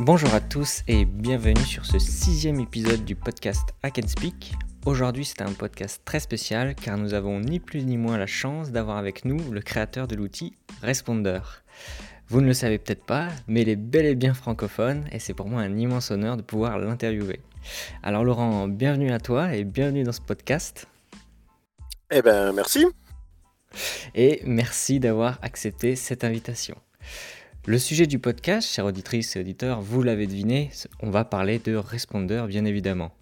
Bonjour à tous et bienvenue sur ce sixième épisode du podcast Hack and Speak. Aujourd'hui c'est un podcast très spécial car nous avons ni plus ni moins la chance d'avoir avec nous le créateur de l'outil Responder. Vous ne le savez peut-être pas, mais il est bel et bien francophone et c'est pour moi un immense honneur de pouvoir l'interviewer. Alors Laurent, bienvenue à toi et bienvenue dans ce podcast. Eh ben merci. Et merci d'avoir accepté cette invitation. Le sujet du podcast, chère auditrices et auditeurs, vous l'avez deviné, on va parler de Responder bien évidemment.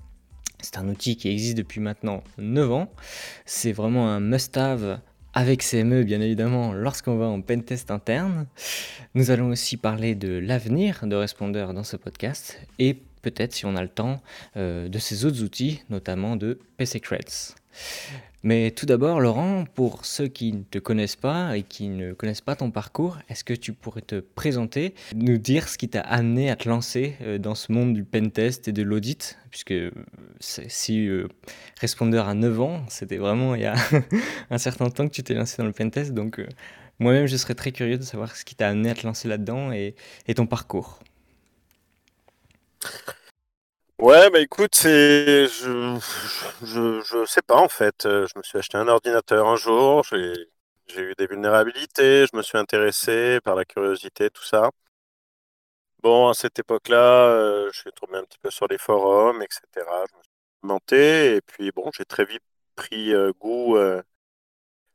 C'est un outil qui existe depuis maintenant 9 ans. C'est vraiment un must-have avec CME bien évidemment lorsqu'on va en pentest interne. Nous allons aussi parler de l'avenir de Responder dans ce podcast et peut-être si on a le temps euh, de ces autres outils, notamment de PC Creds. Mais tout d'abord, Laurent, pour ceux qui ne te connaissent pas et qui ne connaissent pas ton parcours, est-ce que tu pourrais te présenter, nous dire ce qui t'a amené à te lancer euh, dans ce monde du pentest et de l'audit? Puisque euh, si euh, Responder a 9 ans, c'était vraiment il y a un certain temps que tu t'es lancé dans le pentest. Donc moi-même, je serais très curieux de savoir ce qui t'a amené à te lancer là-dedans et ton parcours. Ouais, bah écoute, c'est je, je, je sais pas en fait. Euh, je me suis acheté un ordinateur un jour, j'ai eu des vulnérabilités, je me suis intéressé par la curiosité, tout ça. Bon, à cette époque-là, euh, je suis tombé un petit peu sur les forums, etc. Je me suis documenté et puis bon, j'ai très vite pris euh, goût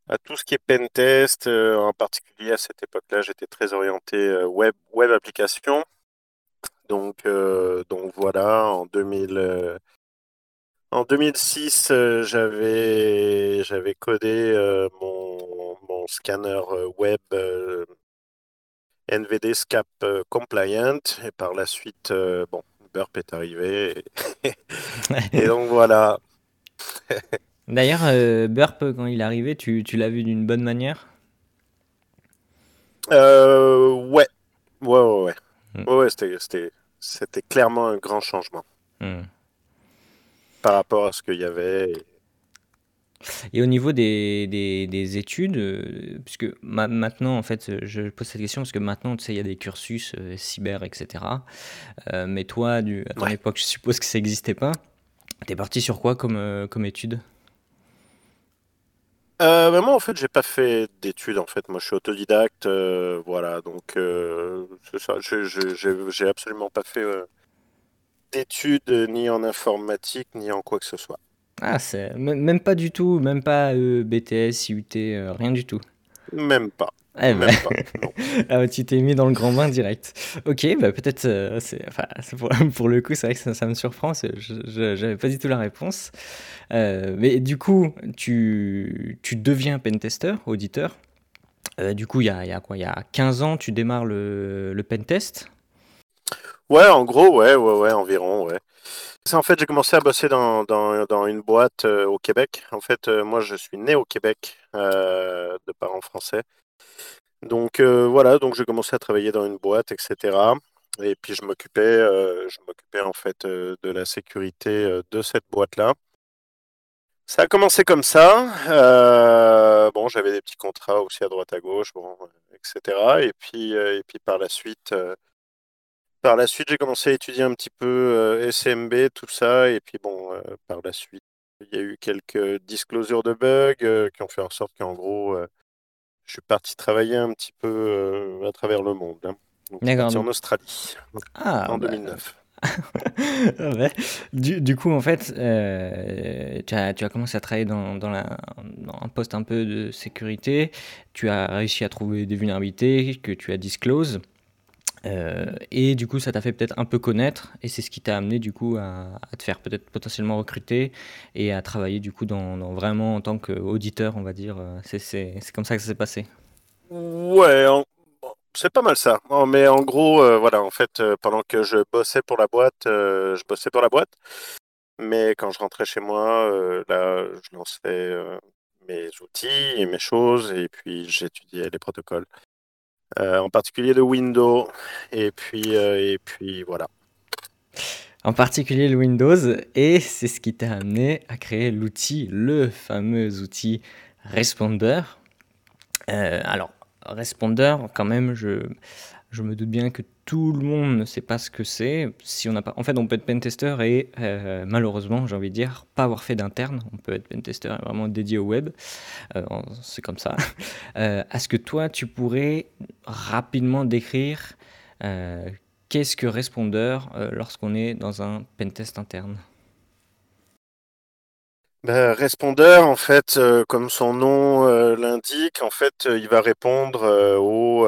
à tout ce qui est pentest. en particulier à cette époque-là, j'étais très orienté web web application. Donc, euh, donc voilà, en 2000, euh, en 2006, euh, j'avais, j'avais codé mon, mon scanner web NVD SCAP compliant et par la suite, bon, Burp est arrivé et, donc voilà. D'ailleurs, Burp, quand il est arrivé, tu, tu l'as vu d'une bonne manière? Ouais. Ouais, ouais, ouais. Mm. Ouais, c'était, c'était clairement un grand changement mm. par rapport à ce qu'il y avait. Et au niveau des, des, études, euh, puisque maintenant, en fait, je pose cette question parce que maintenant, tu sais, il y a des cursus euh, cyber, etc. Euh, mais toi, du, à ton époque, je suppose que ça n'existait pas. Tu es parti sur quoi comme, comme études euh, moi, en fait, j'ai pas fait d'études. En fait, moi, je suis autodidacte. Euh, voilà, donc euh, c'est ça. J'ai absolument pas fait euh, d'études ni en informatique ni en quoi que ce soit. Ah, c'est même pas du tout, même pas BTS, IUT, rien du tout. Même pas. Eh ben. ah, tu t'es mis dans le grand bain direct. Ok, bah peut-être, euh, c'est, enfin, pour, pour, le coup, c'est vrai que ça, me surprend, je n'avais pas du tout la réponse. Euh, mais du coup, tu, tu deviens pentester, auditeur. Euh, du coup, il y a, y a, quoi? Il y a 15 ans, tu démarres le, le pentest? Ouais, en gros, ouais, ouais, ouais, environ, ouais. En fait, j'ai commencé à bosser dans, dans, dans une boîte au Québec. En fait, moi, je suis né au Québec de parents français. Donc euh, voilà, donc j'ai commencé à travailler dans une boîte, etc. Et puis je m'occupais, euh, je m'occupais en fait euh, de la sécurité de cette boîte-là. Ça a commencé comme ça. bon, j'avais des petits contrats aussi à droite à gauche, etc. Et puis, et puis par la suite, par la suite, j'ai commencé à étudier un petit peu SMB, tout ça. Et puis bon, par la suite, il y a eu quelques disclosures de bugs qui ont fait en sorte qu'en gros, je suis parti travailler un petit peu euh, à travers le monde. Hein. en Australie ah, en 2009. Bah. du, coup, en fait, euh, tu, as, tu, as, commencé à travailler dans, dans, la, dans, un poste un peu de sécurité. Tu as réussi à trouver des vulnérabilités que tu as disclose. Euh, et du coup, ça t'a fait peut-être un peu connaître, et c'est ce qui t'a amené du coup à, te faire peut-être potentiellement recruter et à travailler du coup dans, vraiment en tant qu'auditeur, on va dire. Euh, c'est comme ça que ça s'est passé. Ouais, c'est pas mal ça. mais en gros, euh, voilà, en fait, pendant que je bossais pour la boîte, je bossais pour la boîte. Mais quand je rentrais chez moi, là, je lançais mes outils et mes choses, et puis j'étudiais les protocoles. Euh, en particulier le Windows. Et puis, euh, et puis voilà. En particulier le Windows, et c'est ce qui t'a amené à créer l'outil, le fameux outil Responder. Euh, alors, Responder, quand même, je... Je me doute bien que tout le monde ne sait pas ce que c'est. Si on n'a pas, en fait, on peut être pentester et euh, malheureusement, j'ai envie de dire, pas avoir fait d'interne. On peut être pentester vraiment dédié au web. Euh, c'est comme ça. Euh, est-ce que toi, tu pourrais rapidement décrire qu'est-ce que Responder lorsqu'on est dans un pentest interne? Ben, Responder, en fait, euh, comme son nom euh, l'indique, en fait, euh, il va répondre au,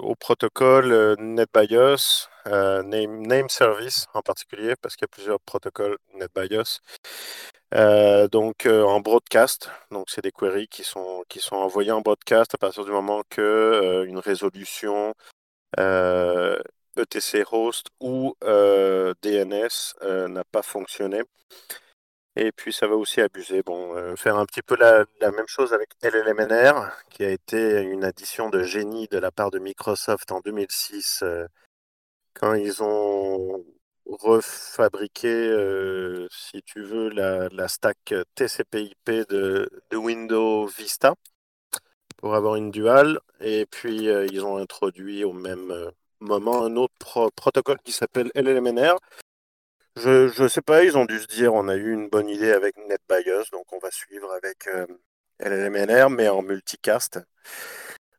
au, protocole NetBIOS, name, name, Service en particulier, parce qu'il y a plusieurs protocoles NetBIOS. donc en broadcast, donc c'est des queries qui sont, qui sont envoyées en broadcast à partir du moment que une résolution ETC e host ou DNS n'a pas fonctionné. Et puis ça va aussi abuser. Bon, euh, faire un petit peu la, même chose avec LLMNR, qui a été une addition de génie de la part de Microsoft en 2006, euh, quand ils ont refabriqué, euh, si tu veux, la, stack TCP/IP de, Windows Vista pour avoir une dual. Et puis ils ont introduit au même moment un autre protocole qui s'appelle LLMNR je ne sais pas, ils ont dû se dire on a eu une bonne idée avec NetBIOS, donc on va suivre avec euh, LLMNR, mais en multicast.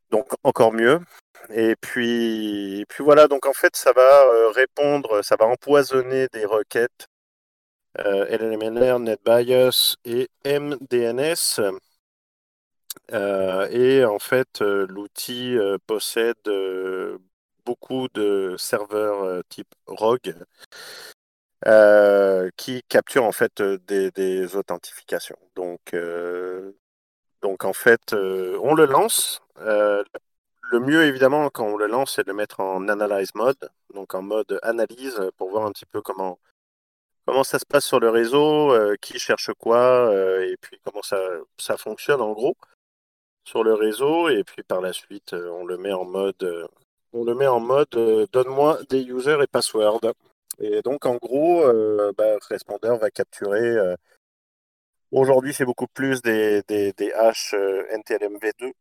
Donc encore mieux. Et puis, puis voilà, donc en fait ça va euh, répondre, ça va empoisonner des requêtes euh, LLMNR, NetBIOS et MDNS. et en fait, l'outil possède beaucoup de serveurs type ROG euh, qui capture en fait euh, des, authentifications. Donc, euh, donc en fait, on le lance. le mieux évidemment quand on le lance, c'est de le mettre en analyze mode, donc en mode analyse pour voir un petit peu comment comment ça se passe sur le réseau, qui cherche quoi, et puis comment ça, ça fonctionne en gros sur le réseau. Et puis par la suite, on le met en mode on le met en mode donne-moi des users et passwords. Et donc, en gros, euh, bah, Responder va capturer. Euh, aujourd'hui, c'est beaucoup plus des, des, des hash euh, NTLM V2.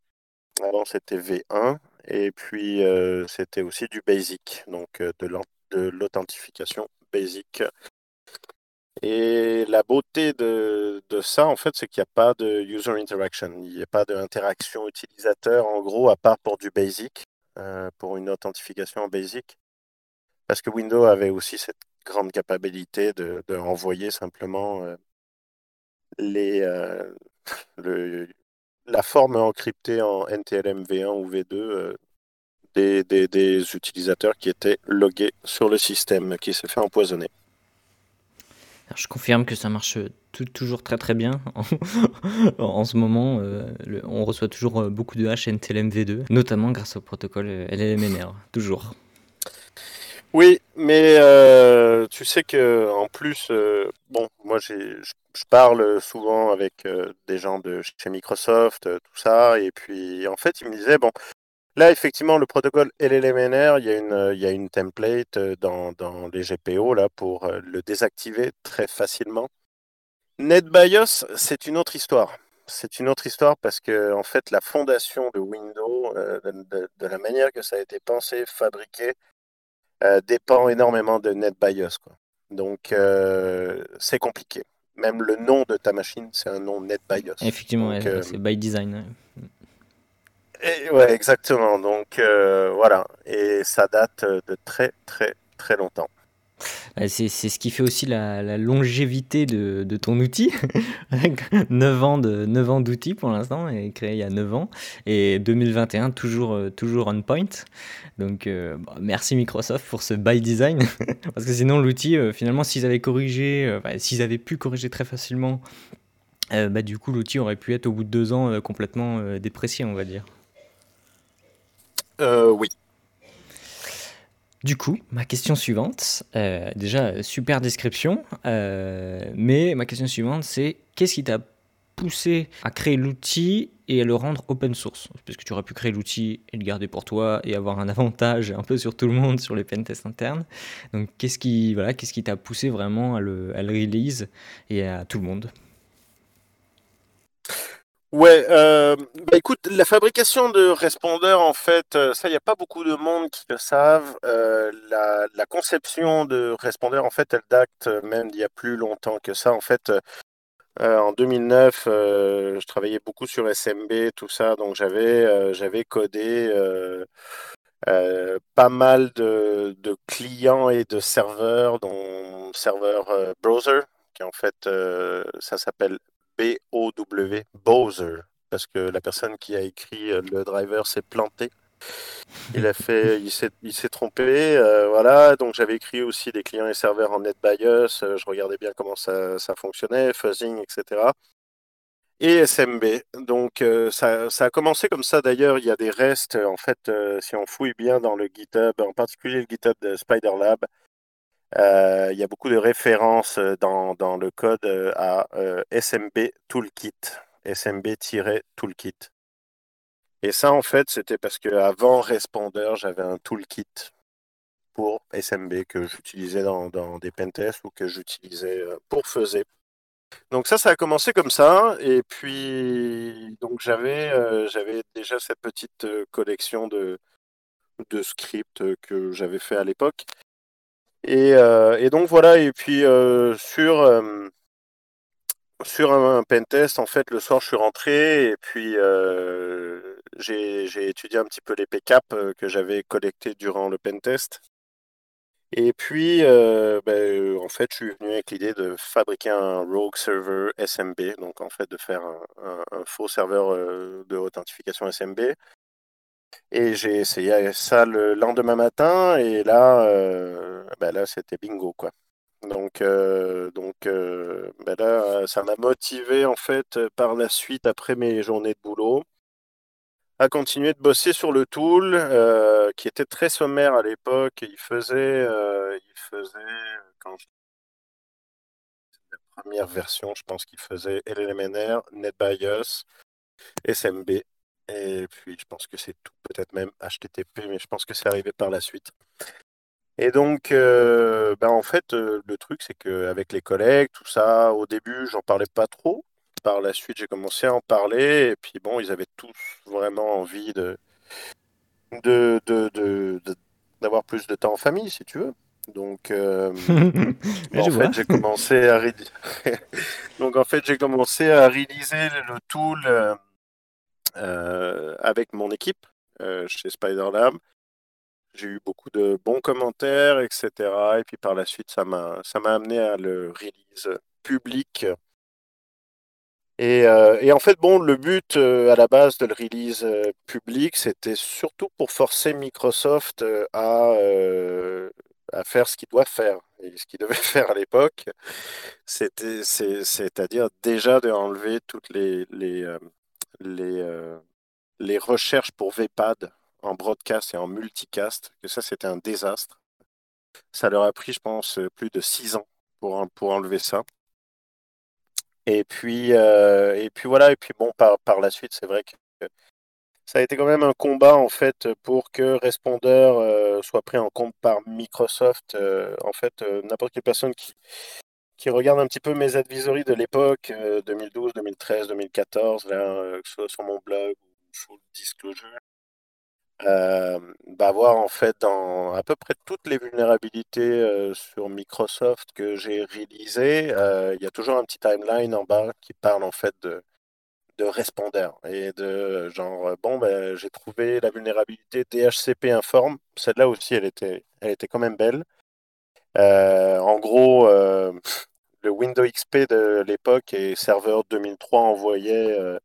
Avant, c'était V1. Et puis, c'était aussi du basic, donc de l'authentification basic. Et la beauté de, de ça, en fait, c'est qu'il n'y a pas de user interaction. Il n'y a pas d'interaction utilisateur, en gros, à part pour du basic, pour une authentification en basic. Parce que Windows avait aussi cette grande capacité de, renvoyer simplement euh, euh, la forme encryptée en NTLM V1 ou V2 euh, des, des, utilisateurs qui étaient logués sur le système qui s'est fait empoisonner. je confirme que ça marche toujours très très bien. en ce moment, on reçoit toujours beaucoup de hash NTLM V2, notamment grâce au protocole LLMNR, toujours. Oui, mais euh, tu sais que en plus, euh, bon, moi je parle souvent avec euh, des gens de chez Microsoft, tout ça, et puis en fait ils me disaient, bon, là effectivement le protocole LLMNR, il y a une, il y a une template dans, dans les GPO là pour le désactiver très facilement. NetBIOS, c'est une autre histoire. C'est une autre histoire parce que en fait la fondation de Windows, de la manière que ça a été pensé, fabriqué, euh, dépend énormément de NetBIOS. Quoi. Donc, euh, c'est compliqué. Même le nom de ta machine, c'est un nom NetBIOS. Effectivement, euh, c'est by design. Ouais. exactement. Donc, voilà. Et ça date de très, très, très longtemps. C'est ce qui fait aussi la, longévité de, ton outil. 9 ans de 9 ans d'outils pour l'instant, créé il y a 9 ans. Et 2021, toujours, euh, toujours on point. Donc euh, merci Microsoft pour ce by design. Parce que sinon, l'outil, euh, finalement, s'ils avaient corrigé, s'ils avaient pu corriger très facilement, bah, du coup, l'outil aurait pu être au bout de 2 ans complètement déprécié, on va dire. oui, du coup, ma question suivante, euh, déjà super description, euh, mais ma question suivante c'est qu'est-ce qui t'a poussé à créer l'outil et à le rendre open source? Parce que tu aurais pu créer l'outil et le garder pour toi et avoir un avantage un peu sur tout le monde sur les pentests internes. Donc qu'est-ce qui voilà, qu'est-ce qui t'a poussé vraiment à le, à le release et à tout le monde? Ouais, euh, bah écoute, la fabrication de répondeurs, en fait, euh, ça, il n'y a pas beaucoup de monde qui le savent. Euh, la, conception de répondeurs, en fait, elle date même d'il y a plus longtemps que ça. En fait, en 2009, euh, je travaillais beaucoup sur SMB, tout ça, donc j'avais j'avais codé pas mal de, de clients et de serveurs, dont serveur browser, qui en fait, ça s'appelle B-O-W, Bowser, parce que la personne qui a écrit euh, le driver s'est plantée. Il a fait, il s'est, il s'est trompé, euh, voilà. Donc j'avais écrit aussi des clients et serveurs en NetBIOS. euh, je regardais bien comment ça, ça fonctionnait, fuzzing, etc. Et SMB. Donc euh, ça, ça a commencé comme ça. D'ailleurs, il y a des restes. En fait, si on fouille bien dans le GitHub, en particulier le GitHub de SpiderLab, euh, il y a beaucoup de références euh, dans, le code euh, à euh, SMB Toolkit, SMB-Toolkit. Et ça, en fait, c'était parce qu'avant Responder, j'avais un toolkit pour SMB que j'utilisais dans, des pentests ou que j'utilisais euh, pour Fuzzy. Donc ça, ça a commencé comme ça. Et puis, donc j'avais euh, déjà cette petite euh, collection de, scripts euh, que j'avais fait à l'époque. Et, euh, et donc voilà, et puis euh, sur, euh, sur un, un pentest, en fait, le soir, je suis rentré et puis j'ai étudié un petit peu les PCAP que j'avais collectés durant le pentest. Et puis, ben, en fait, je suis venu avec l'idée de fabriquer un rogue server SMB, donc en fait de faire un, un- faux serveur de authentification SMB. Et j'ai essayé ça le lendemain matin, et là, euh, ben là, c'était bingo, quoi. Donc, euh, donc euh, ben là, ça m'a motivé en fait par la suite après mes journées de boulot à continuer de bosser sur le tool qui était très sommaire à l'époque. Il faisait, il faisait quand je- la première version, je pense qu'il faisait LLMNR, NetBIOS, SMB. Et puis je pense que c'est tout, peut-être même HTTP, mais je pense que c'est arrivé par la suite. Et donc, euh, ben en fait, euh, le truc, c'est qu'avec les collègues, tout ça, au début, j'en parlais pas trop. Par la suite, j'ai commencé à en parler. Et puis, bon, ils avaient tous vraiment envie de, de, de, de- de- d'avoir plus de temps en famille, si tu veux. Donc, euh, en fait, j'ai commencé à donc en fait, j'ai commencé à réaliser le tool avec mon équipe euh, chez SpiderLab. J'ai eu beaucoup de bons commentaires, etc. Et puis par la suite, ça m'a amené à le release public. Et, euh, en fait, bon, le but euh, à la base de le release euh, public, c'était surtout pour forcer Microsoft euh, à, euh, à faire ce qu'il doit faire. Et ce qu'il devait faire à l'époque, c'est-à-dire déjà de enlever toutes les, euh, les, euh, les recherches pour VPAD en broadcast et en multicast, que ça, c'était un désastre. Ça leur a pris, je pense, plus de six ans pour, pour enlever ça. Et puis, euh, et puis voilà, et puis bon, par, par la suite, c'est vrai que ça a été quand même un combat en fait pour que Responder euh, soit pris en compte par Microsoft. Euh, en fait, euh, n'importe quelle personne qui, qui regarde un petit peu mes advisories de l'époque, euh, 2012, 2013, 2014, là, euh, que ce soit sur mon blog ou full disclosure, euh, bah, voir en fait dans à peu près toutes les vulnérabilités euh, sur Microsoft que j'ai réalisées, il y a toujours un petit timeline en bas qui parle en fait de, de Responder et de genre bon ben j'ai trouvé la vulnérabilité DHCP informe, celle-là aussi elle était elle était quand même belle. Euh, en gros, euh, le Windows XP de l'époque et serveur 2003 envoyait euh,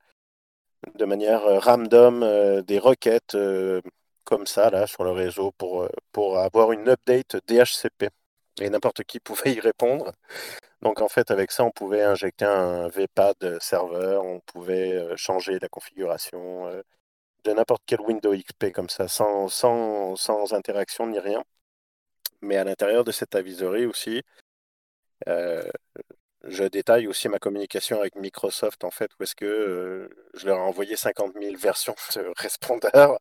de manière random des requêtes comme ça là sur le réseau pour, avoir une update DHCP. Et n'importe qui pouvait y répondre. Donc en fait, avec ça, on pouvait injecter un VPAD serveur, on pouvait changer la configuration de n'importe quel Windows XP comme ça, sans, sans interaction ni rien. Mais à l'intérieur de cette avisory aussi, euh, je détaille aussi ma communication avec Microsoft, en fait, où est-ce que euh, je leur ai envoyé 50 000 versions de répondeurs.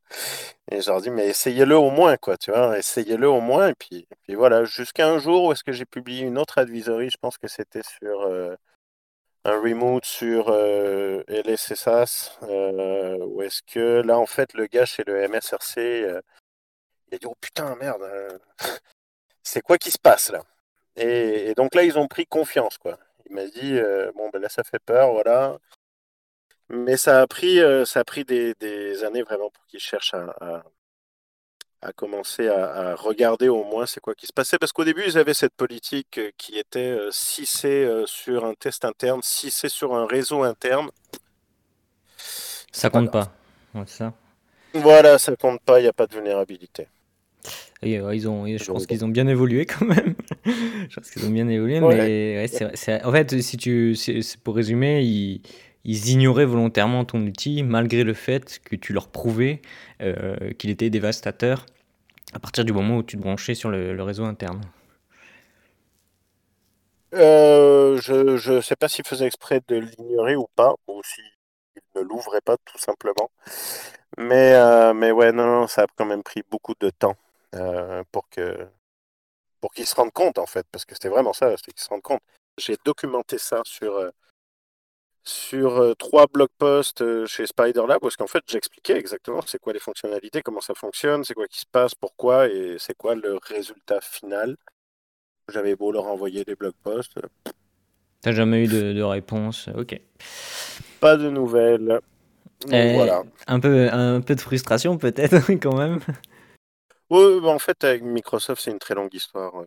Et je leur dis, mais essayez-le au moins, quoi, tu vois, essayez-le au moins. Et puis, puis voilà, jusqu'à un jour où est-ce que j'ai publié une autre advisory, je pense que c'était sur euh, un remote sur euh, LSSAS, ou est-ce que là, en fait, le gars chez le MSRC, il a dit, oh putain, merde, c'est quoi qui se passe là? Et, et donc là, ils ont pris confiance, quoi. Il m'a dit, euh, bon, ben là, ça fait peur, voilà. Mais ça a pris, euh, ça a pris des, des années vraiment pour qu'ils cherchent à, à- à commencer à, à regarder au moins c'est quoi qui se passait. Parce qu'au début, ils avaient cette politique euh, qui était euh, si c'est sur un test interne, si c'est sur un réseau interne, Ça compte pas. Ouais, ça. Voilà, ça compte pas, il n'y a pas de vulnérabilité. Et, euh, ils ont, et je pense qu'ils ont bien évolué quand même. je pense qu'ils ont bien évolué, ouais. mais ouais, en fait, si tu, pour résumer, ils, ils ignoraient volontairement ton outil malgré le fait que tu leur prouvais euh, qu'il était dévastateur à partir du moment où tu te branchais sur le, le réseau interne. Euh, je ne sais pas s'il faisait exprès de l'ignorer ou pas, ou s'il ne l'ouvrait pas tout simplement. Mais, euh, mais ouais, non, non, ça a quand même pris beaucoup de temps euh, pour que pour qu'ils se rendent compte en fait, parce que c'était vraiment ça, c'était qu'ils se rendent compte. J'ai documenté ça sur, euh, sur euh, trois blog posts chez SpiderLab, parce qu'en fait j'expliquais exactement c'est quoi les fonctionnalités, comment ça fonctionne, c'est quoi qui se passe, pourquoi, et c'est quoi le résultat final. J'avais beau leur envoyer des blog posts, T'as jamais eu de, de réponse Ok. pas de nouvelles. Euh, voilà. un, peu, un peu de frustration peut-être quand même. Ouais, bah, en fait, avec Microsoft, c'est une très longue histoire. euh,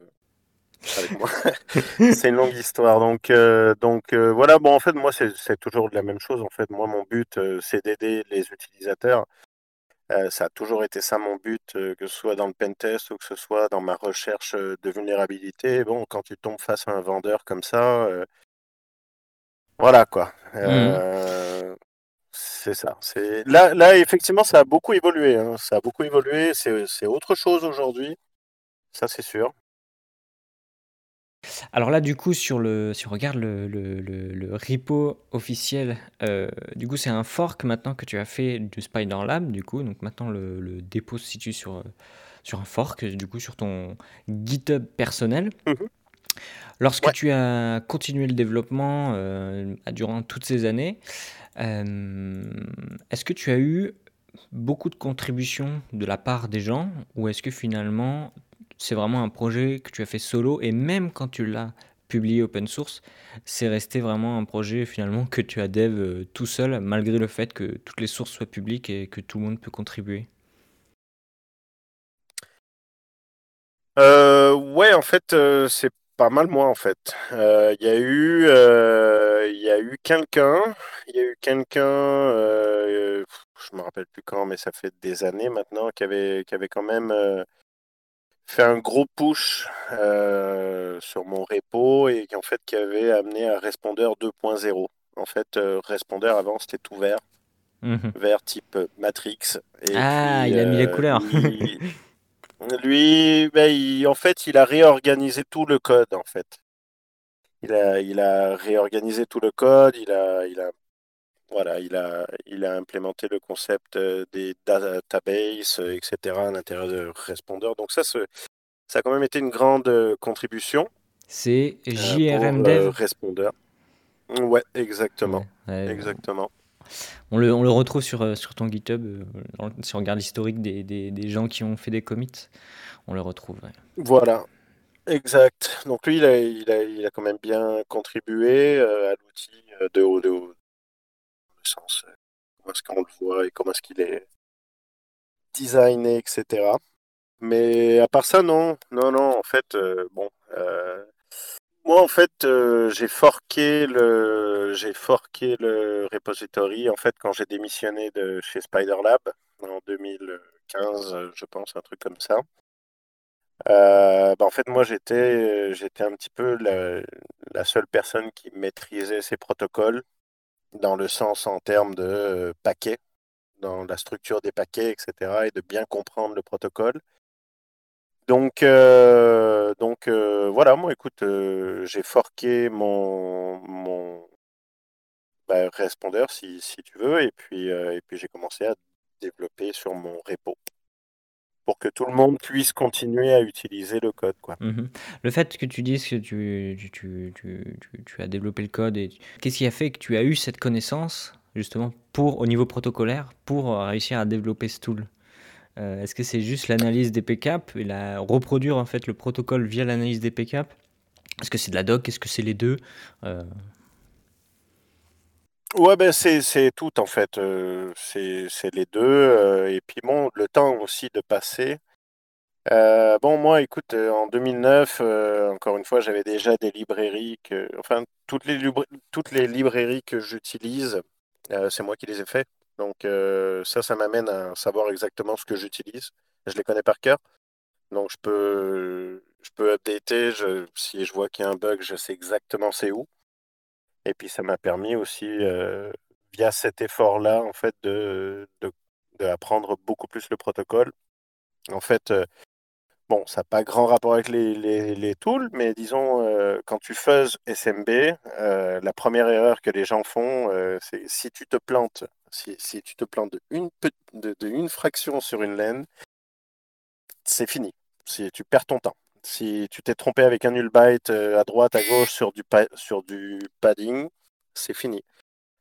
avec moi. c'est une longue histoire. Donc, euh, donc euh, voilà, bon, en fait, moi, c'est toujours la même chose. En fait, moi, mon but, c'est d'aider les utilisateurs. Ça a toujours été ça mon but, que ce soit dans le pentest ou que ce soit dans ma recherche de vulnérabilité. Bon, quand tu tombes face à un vendeur comme ça, voilà quoi. Mhm. C'est ça. C'est là, là, effectivement, ça a beaucoup évolué. hein. Ça a beaucoup évolué. C'est c'est autre chose aujourd'hui. Ça, c'est sûr. Alors là, du coup, sur le, si on regarde le, le- le- le repo officiel, euh, du coup, c'est un fork maintenant que tu as fait du SpiderLab, du coup. Donc maintenant, le, le dépôt se situe sur, euh, sur un fork, du coup, sur ton GitHub personnel. Mhm. Lorsque Ouais. tu as continué le développement euh, durant toutes ces années, euh, est-ce que tu as eu beaucoup de contributions de la part des gens ou est-ce que finalement c'est vraiment un projet que tu as fait solo et même quand tu l'as publié open source, c'est resté vraiment un projet finalement que tu as dev euh, tout seul malgré le fait que toutes les sources soient publiques et que tout le monde peut contribuer? Euh, ouais, en fait, euh, c'est pas mal moi, en fait. Euh, Il y a eu, euh, il y a eu quelqu'un, il y a eu quelqu'un, euh, je me rappelle plus quand, mais ça fait des années maintenant, qui avait, qui avait quand même fait un gros push sur mon repo et qui en fait qui avait amené à Respondeur 2.0. En fait, Respondeur avant c'était tout vert, Mhm. vert type Matrix. Et Ah, puis il a mis les couleurs. Lui, ben, il- en fait, il a réorganisé tout le code en fait. Il a, il a réorganisé tout le code, il a, il a, voilà, il a, il a implémenté le concept euh, des databases, euh, etc. à l'intérieur de Respondeur. Donc ça, ça a quand même été une grande euh, contribution C'est euh, pour JRM euh, Dev? Respondeur. Ouais, exactement, Ouais, ouais, exactement. On le, on le retrouve sur, euh, sur ton GitHub. euh, si on regarde l'historique des, des- des gens qui ont fait des commits, on le retrouve. Voilà, exact. Donc lui, il a, il a, quand même bien contribué euh, à l'outil de haut, de haut, dans le sens, comment est-ce qu'on le voit et comment est-ce qu'il est designé, etc. Mais à part ça, non, non, non, en fait, bon, moi, en fait, euh, j'ai forqué le, repository, en fait, quand j'ai démissionné de chez SpiderLab en 2015, euh, je pense, un truc comme ça. Euh, bah, en fait, moi, j'étais, un petit peu la, la seule personne qui maîtrisait ces protocoles dans le sens en termes de euh, paquets, dans la structure des paquets, etc., et de bien comprendre le protocole. Donc, euh, donc euh, voilà, moi, écoute, euh, j'ai forqué mon, mon bah, répondeur, si, si tu veux, et puis, et puis j'ai commencé à développer sur mon repo. pour que tout le monde puisse continuer à utiliser le code. Quoi. Mhm. Le fait que tu dises que tu, tu, tu, tu as développé le code, et qu'est-ce qui a fait que tu as eu cette connaissance justement pour au niveau protocolaire pour réussir à développer ce tool? Euh, Est-ce que c'est juste l'analyse des PCAP et la reproduire en fait le protocole via l'analyse des PCAP Est-ce que c'est de la doc? Est-ce que c'est les deux? Euh, Ouais, ben c'est tout en fait. Euh, c'est les deux. Euh, et puis bon, le temps aussi de passer. Bon, moi, écoute, en 2009, encore une fois, j'avais déjà des librairies que, enfin, toutes les, toutes les librairies que j'utilise, c'est moi qui les ai fait. Donc ça, ça m'amène à savoir exactement ce que j'utilise. Je les connais par cœur. Donc je peux, je peux updater. Si je vois qu'il y a un bug, je sais exactement c'est où. Et puis ça m'a permis aussi, euh, via cet effort-là, en fait, de, de, beaucoup plus le protocole. En fait, euh, bon, ça n'a pas grand rapport avec les, les, tools, mais disons, euh, quand tu fais SMB, la première erreur que les gens font, c'est si tu te plantes, si, tu te plantes de une, fraction sur une laine, c'est fini. Si tu perds ton temps. Si tu t'es trompé avec un null byte euh, à droite, à gauche sur du, sur du padding, c'est fini.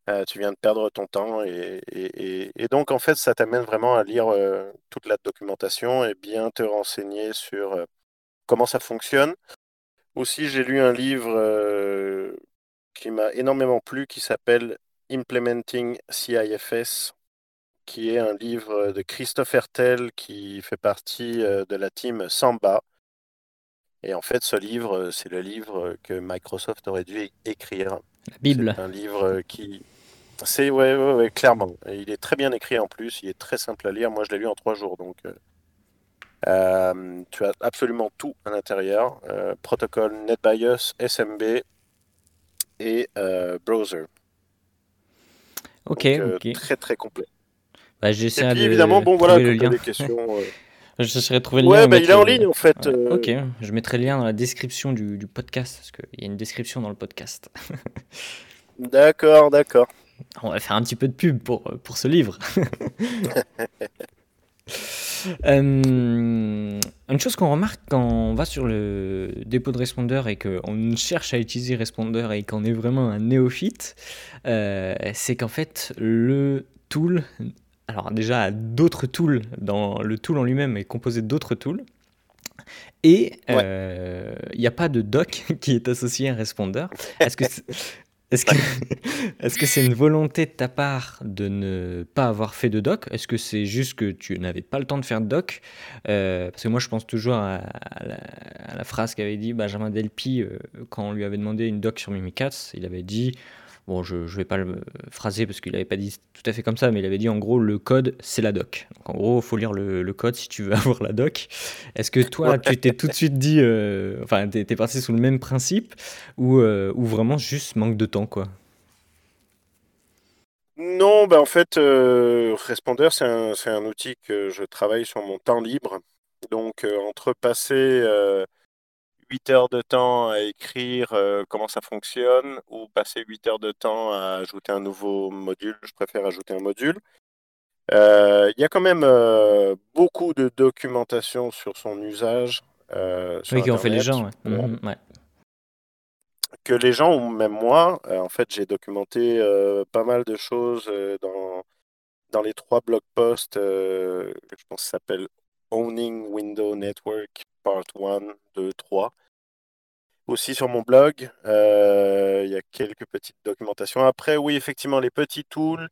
Euh, tu viens de perdre ton temps et, donc en fait ça t'amène vraiment à lire euh, toute la documentation et bien te renseigner sur comment ça fonctionne. Aussi j'ai lu un livre qui m'a énormément plu qui s'appelle Implementing CIFS qui est un livre de Christophe Hertel qui fait partie de la team Samba et en fait, ce livre, euh, c'est le livre que Microsoft aurait dû écrire. La Bible. C'est un livre qui. C'est, ouais, ouais, clairement. il est très bien écrit en plus, il est très simple à lire. Moi, je l'ai lu en trois jours. Donc, euh, euh, tu as absolument tout à l'intérieur protocole NetBIOS, SMB et browser. Ok, ok. Très, très complet. Bah, J'essaie de. évidemment, bon, voilà, le lien. des questions. Je trouver le lien. Ouais, bah, il est en ligne en fait. Euh. Ok, je mettrai le lien dans la description du, du podcast parce qu'il y a une description dans le podcast. d'accord, d'accord. On va faire un petit peu de pub pour, pour ce livre. Euh, une chose qu'on remarque quand on va sur le dépôt de Responder et qu'on cherche à utiliser Responder et qu'on est vraiment un néophyte, euh, c'est qu'en fait le tool alors déjà d'autres tools dans le tool en lui-même est composé d'autres tools et euh, il n'y a pas de doc qui est associé à un responder. Est-ce que est-ce que est-ce que c'est une volonté de ta part de ne pas avoir fait de doc? Est-ce que c'est juste que tu n'avais pas le temps de faire de doc? Euh, Parce que moi, je pense toujours à, la, phrase qu'avait dit Benjamin Delpy euh, quand on lui avait demandé une doc sur Mimikatz. Il avait dit Bon, je ne vais pas le phraser parce qu'il n'avait pas dit tout à fait comme ça, mais il avait dit en gros le code c'est la doc. Donc en gros, il faut lire le, code si tu veux avoir la doc. Est-ce que toi, tu t'es tout de suite dit, euh, enfin, tu es, parti sous le même principe ou, euh, ou vraiment juste manque de temps quoi? Non, ben en fait, euh, Responder, c'est un, un, outil que je travaille sur mon temps libre. Donc entre passer 8 heures de temps à écrire euh, comment ça fonctionne ou passer 8 heures de temps à ajouter un nouveau module, je préfère ajouter un module. Euh, il y a quand même euh, beaucoup de documentation sur son usage. Sur oui, qui ont fait les gens. Mhm, ouais. Que les gens, ou même moi, en fait, j'ai documenté pas mal de choses dans, dans les trois blog posts, je pense que ça s'appelle Owning Window Network Part 1, 2, 3. Aussi sur mon blog, euh, il y a quelques petites documentations. Après, oui, effectivement, les petits tools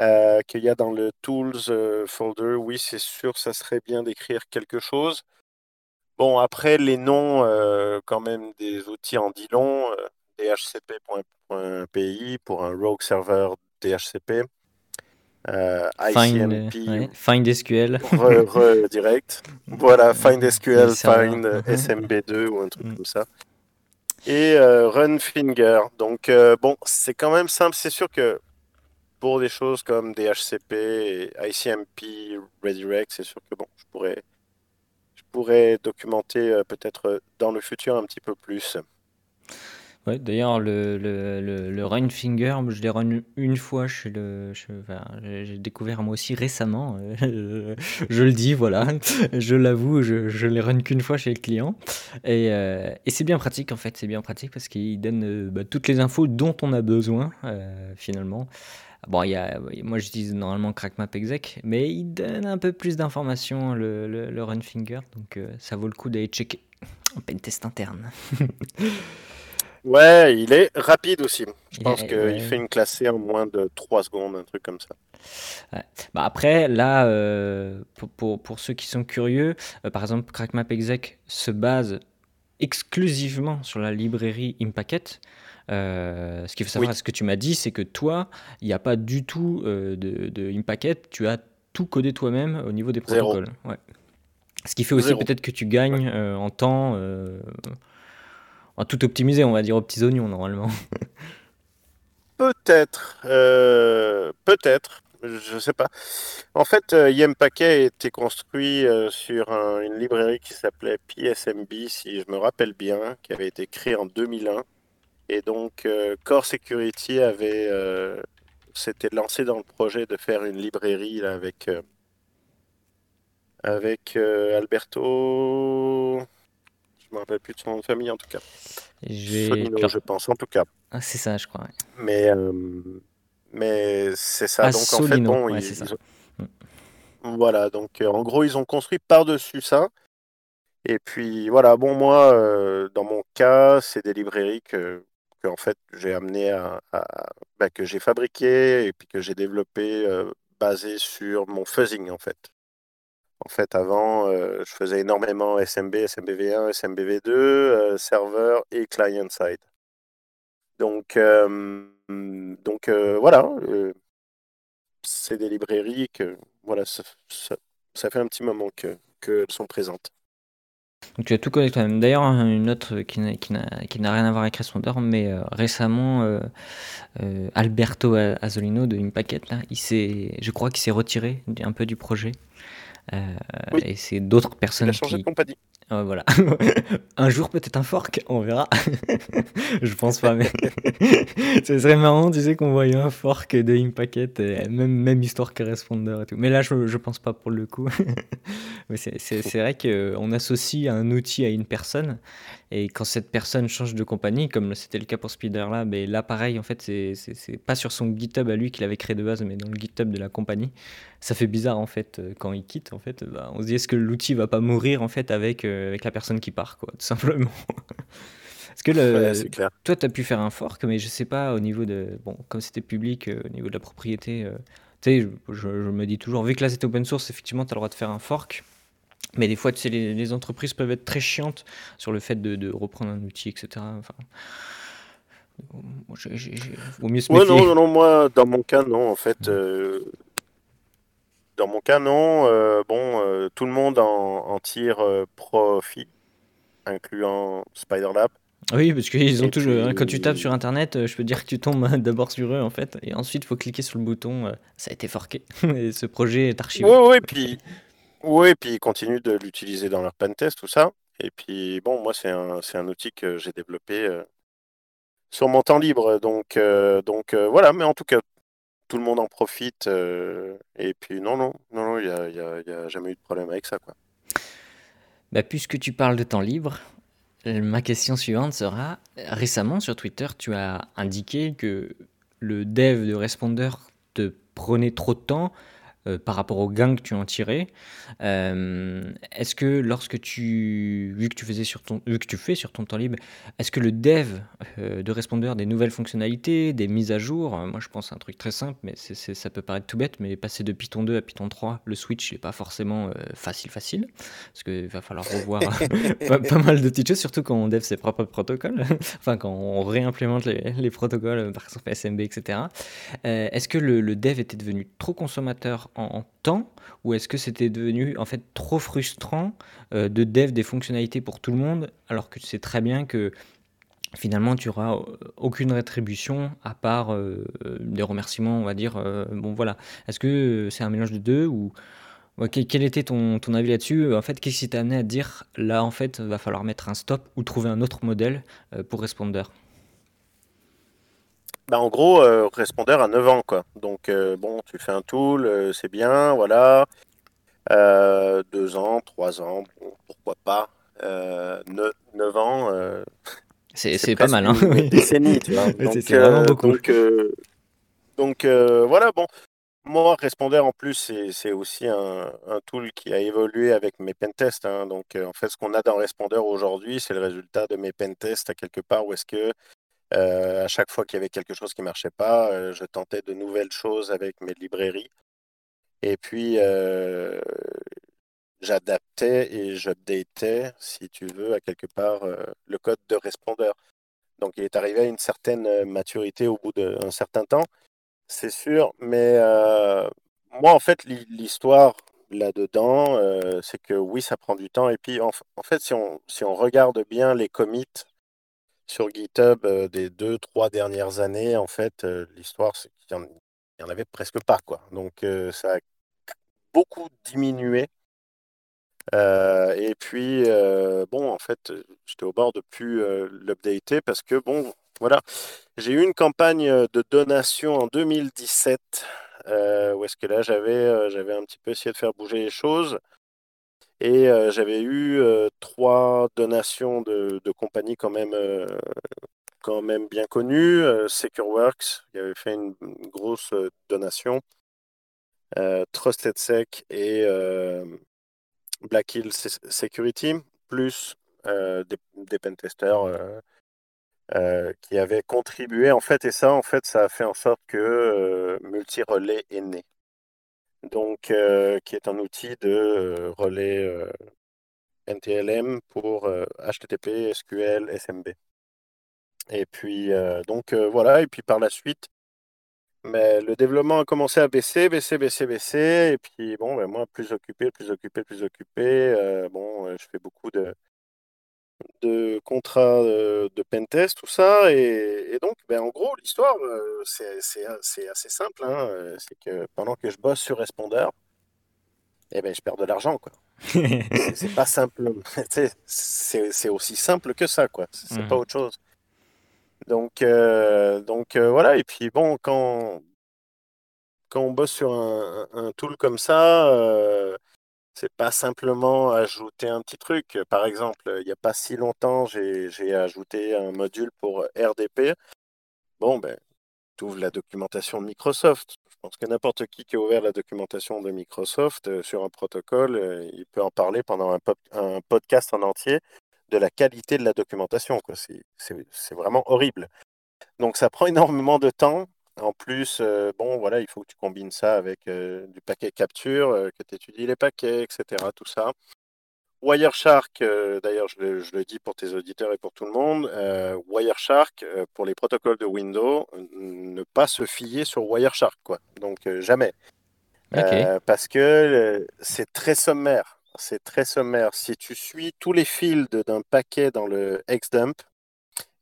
euh, qu'il y a dans le Tools euh, folder, oui, c'est sûr, ça serait bien d'écrire quelque chose. Bon, après, les noms, quand même, des outils en dit long, dhcp.py pour un rogue server DHCP. Euh, find, find, SQL. direct. Voilà, Find SQL, Find SMB2 ou un truc mm. comme ça. Et euh, Runfinger. Donc, euh, bon, c'est quand même simple. C'est sûr que pour des choses comme DHCP et ICMP Redirect, c'est sûr que bon, je pourrais, je pourrais documenter peut-être dans le futur un petit peu plus. D'ailleurs, le, le, le, le Finger, je l'ai run une fois chez le. j'ai découvert moi aussi récemment. Euh, je, le dis, voilà. Je l'avoue, je, je l'ai run qu'une fois chez le client. Et, euh, et c'est bien pratique, en fait. C'est bien pratique parce qu'il donne euh, bah, toutes les infos dont on a besoin, finalement. Bon, y a, moi j'utilise normalement CrackMap exec, mais il donne un peu plus d'informations, le, le, le Runfinger, donc ça vaut le coup d'aller checker en test interne. Ouais, il est rapide aussi. Je pense qu'il fait une classée en moins de 3 secondes, un truc comme ça. Bah après, là, euh, pour, pour, ceux qui sont curieux, euh, par exemple, CrackMapExec se base exclusivement sur la librairie Impacket. Euh, ce qu'il faut savoir, ce que tu m'as dit, c'est que toi, il n'y a pas du tout de, de Impacket. Tu as tout codé toi-même au niveau des protocoles. Ouais. Ce qui fait aussi peut-être que tu gagnes en temps tout optimisé, on va dire aux petits oignons normalement. peut-être, euh, peut-être, je sais pas. En fait, euh, YemPacket a été construit euh, sur une librairie qui s'appelait PSMB, si je me rappelle bien, qui avait été créée en 2001. Et donc, Core Security avait s'était lancé dans le projet de faire une librairie avec avec Alberto je me rappelle plus de son nom de famille en tout cas. je pense en tout cas. Ah, c'est ça, je crois. Mais, euh, mais c'est ça. Ah, donc en fait, bon, mm. Voilà, donc euh, en gros, ils ont construit par-dessus ça. Et puis voilà, bon, moi, euh, dans mon cas, c'est des librairies que, que en fait j'ai amené à, bah, que j'ai fabriqué et puis que j'ai développé basé sur mon fuzzing en fait. En fait, avant, euh, je faisais énormément SMB, SMBV1, SMBV2, euh, serveur et client-side. Donc, euh, donc voilà, c'est des librairies que voilà, ça, fait un petit moment qu'elles que sont présentes. Donc tu as tout connu toi-même. D'ailleurs, une autre qui n'a, rien à voir avec Responder, mais récemment, Alberto Azzolino de Impacket, là, il je crois qu'il s'est retiré un peu du projet. Euh, et c'est d'autres personnes. Il a changé de compagnie. Voilà. un jour peut-être un fork, on verra. je pense pas, mais ce serait marrant, tu sais, qu'on voyait un fork de Impacket, même, même histoire que Responder et tout. Mais là, je, je pense pas pour le coup. mais c'est vrai qu'on associe un outil à une personne, et quand cette personne change de compagnie, comme c'était le cas pour Spider là, mais là pareil, en fait, c'est pas sur son GitHub à lui qu'il avait créé de base, mais dans le GitHub de la compagnie. Ça fait bizarre en fait quand il quitte. En fait, bah, on se dit est-ce que l'outil va pas mourir en fait avec, euh, avec la personne qui part, quoi, tout simplement. Est-ce que le, toi, tu as pu faire un fork, mais je sais pas au niveau de. Bon, comme c'était public, euh, au niveau de la propriété, euh, tu sais, je, je, me dis toujours, vu que là c'est open source, effectivement, tu as le droit de faire un fork. Mais des fois, tu sais, les, entreprises peuvent être très chiantes sur le fait de, reprendre un outil, etc. Enfin, vaut mieux se non, non, non, moi, dans mon cas, non, en fait. Euh, dans mon cas, non. Euh, bon, euh, tout le monde en, tire profit, incluant SpiderLab. Oui, parce qu'ils ont toujours. Hein, quand tu tapes sur Internet, je peux dire que tu tombes d'abord sur eux, en fait. Et ensuite, il faut cliquer sur le bouton. ça a été forqué. et ce projet est archivé. Oui, oui, puis oui, puis ils continuent de l'utiliser dans leur pentest, tout ça. Et puis, bon, moi, c'est un, c'est un outil que j'ai développé euh, sur mon temps libre. Donc, euh, donc euh, voilà, mais en tout cas, tout le monde en profite. et puis, non, non, non, il n'y a, y a jamais eu de problème avec ça, quoi. Bah, puisque tu parles de temps libre, ma question suivante sera, récemment sur Twitter, tu as indiqué que le dev de Responder te prenait trop de temps euh, par rapport au gain que tu en tirais. Euh, est-ce que lorsque tu, vu que tu faisais sur ton, vu que tu fais sur ton temps libre, est-ce que le dev euh, de Responder des nouvelles fonctionnalités, des mises à jour, moi je pense à un truc très simple, mais ça peut paraître tout bête, mais passer de Python 2 à Python 3, le switch n'est pas forcément facile facile, parce qu'il va falloir revoir pas, mal de petites choses, surtout quand on dev ses propres protocoles, enfin quand on réimplémente les, protocoles, par exemple SMB, etc. est-ce que le, le dev était devenu trop consommateur en, temps ou est-ce que c'était devenu en fait trop frustrant euh, de dev des fonctionnalités pour tout le monde alors que tu sais très bien que finalement tu auras euh, aucune rétribution à part euh, des remerciements on va dire bon voilà. Est-ce que c'est un mélange de deux ou quel était ton, ton avis là-dessus? En fait, qu'est-ce qui t'a amené à dire là, en fait, va falloir mettre un stop ou trouver un autre modèle pour Responder Bah, en gros, euh, Responder à 9 ans, quoi. Donc, euh, bon, tu fais un tool, euh, c'est bien, voilà. Euh, 2 ans, 3 ans, bon, pourquoi pas. Euh, 9, ans, C'est pas mal, hein une décennie, tu vois. Donc, c'est vraiment beaucoup. donc, donc voilà, bon. Moi, Responder, en plus, c'est c'est aussi un, un tool qui a évolué avec mes pentests. hein. Donc, en fait, ce qu'on a dans Responder aujourd'hui, c'est le résultat de mes pentests à quelque part où est-ce que À chaque fois qu'il y avait quelque chose qui marchait pas, je tentais de nouvelles choses avec mes librairies. Et puis, j'adaptais et j'updatais, si tu veux, à quelque part, le code de Responder. Donc, il est arrivé à une certaine maturité au bout d'un certain temps, c'est sûr. Mais moi, en fait, l'hi- l'histoire là-dedans, c'est que oui, ça prend du temps. Et puis, en fait, si on, si on regarde bien les commits, sur GitHub des deux, trois dernières années, en fait, l'histoire, c'est qu'il y en, avait presque pas, quoi. Donc, ça a beaucoup diminué. Et puis, bon, en fait, j'étais au bord de plus l'updater parce que, bon, voilà, j'ai eu une campagne de donation en 2017 euh, où est-ce que là, j'avais j'avais un petit peu essayé de faire bouger les choses. Et euh, j'avais eu euh, trois donations de, compagnies quand même euh, quand même bien connu. Euh, SecureWorks, qui avait fait une, grosse donation. TrustedSec et Black Hill Se- Security, plus des, des pentesters qui avaient contribué. En fait, et ça, en fait, ça a fait en sorte que euh, Multi-Relais est né. Donc, euh, qui est un outil de euh, relais euh, NTLM pour HTTP, SQL, SMB. Et puis, donc voilà, et puis par la suite, Mais le développement a commencé à baisser, baisser, baisser, baisser. Et puis, bon, ben, moi, plus occupé, plus occupé, plus occupé. bon, je fais beaucoup de, de contrats euh, de pentest, tout ça. Et, et donc, ben, en gros, l'histoire, euh, c'est assez simple. hein, euh, C'est que pendant que je bosse sur Responder, eh ben, je perds de l'argent, quoi. C'est pas simple. C'est aussi simple que ça, quoi. C'est c'est pas autre chose. Donc, euh, donc euh, voilà. Et puis, bon, quand, quand on bosse sur un, un tool comme ça, euh, c'est pas simplement ajouter un petit truc. Par exemple, il n'y a pas si longtemps, j'ai, ajouté un module pour RDP. Bon, ben, tu ouvres la documentation de Microsoft. Je pense que n'importe qui qui a ouvert la documentation de Microsoft euh, sur un protocole, euh, il peut en parler pendant un, un podcast en entier de la qualité de la documentation, c'est vraiment horrible. Donc ça prend énormément de temps. En plus, euh, bon, voilà, il faut que tu combines ça avec euh, du paquet capture, euh, que tu étudies les paquets, etc. Tout ça. Wireshark, d'ailleurs, je le, je le dis pour tes auditeurs et pour tout le monde, Wireshark, pour les protocoles de Windows, ne pas se fier sur Wireshark, quoi. Donc jamais. Parce que c'est très sommaire. C'est très sommaire. Si tu suis tous les fields d'un paquet dans le Xdump,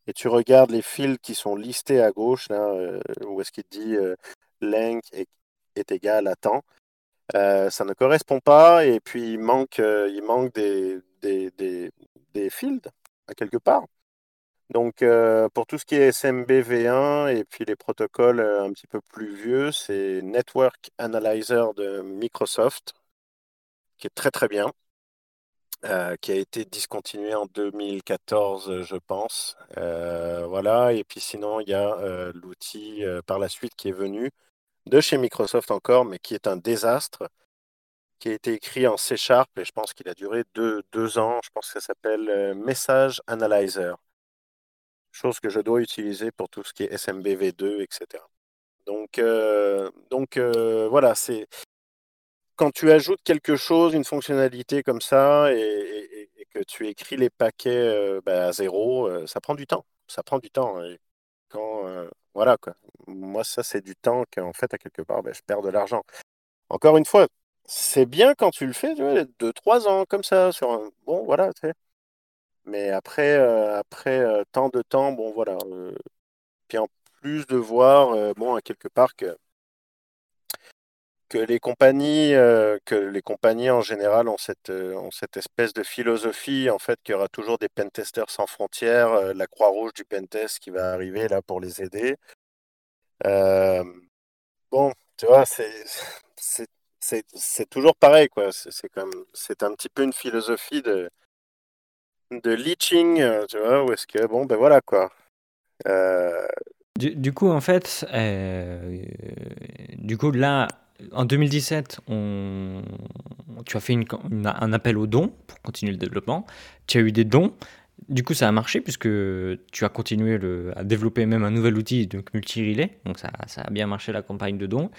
et tu regardes les fields qui sont listés à gauche, là, euh, où est-ce qu'il dit euh, length est, égal à temps, euh, ça ne correspond pas et puis il manque, euh, des, fields à quelque part. Donc pour tout ce qui est SMB V1 et puis les protocoles un petit peu plus vieux, c'est Network Analyzer de Microsoft, qui est très très bien euh, qui a été discontinué en 2014, je pense. Euh, voilà, et puis sinon, il y a euh, l'outil euh, par la suite qui est venu de chez Microsoft encore, mais qui est un désastre, qui a été écrit en C Sharp, et je pense qu'il a duré deux, deux ans. Je pense que ça s'appelle euh, Message Analyzer, chose que je dois utiliser pour tout ce qui est SMB V2, etc. Donc, euh, donc euh, voilà, c'est quand tu ajoutes quelque chose, une fonctionnalité comme ça, et, que tu écris les paquets euh, bah, à zéro, euh, ça prend du temps. Ça prend du temps. Euh, voilà, quoi. Moi, ça, c'est du temps qu'en fait, à quelque part, bah, je perds de l'argent. Encore une fois, c'est bien quand tu le fais, tu deux, trois ans comme ça, sur un... Bon, voilà, tu. Mais après, après tant de temps, bon, voilà. Puis en plus de voir, bon, à quelque part que que les compagnies, euh, que les compagnies en général ont cette, euh, ont cette espèce de philosophie, en fait, qu'il y aura toujours des pentesters sans frontières, euh, la Croix-Rouge du pentest qui va arriver là pour les aider. bon, tu vois, c'est toujours pareil, quoi. C'est comme, c'est un petit peu une philosophie de, de leaching, tu vois, où est-ce que, bon, ben voilà, quoi. Du, coup, en fait, du coup, là, en 2017, on... tu as fait un appel aux dons pour continuer le développement. Tu as eu des dons. Du coup, ça a marché puisque tu as continué à développer même un nouvel outil, donc multi-relay. Donc, ça, a bien marché la campagne de dons.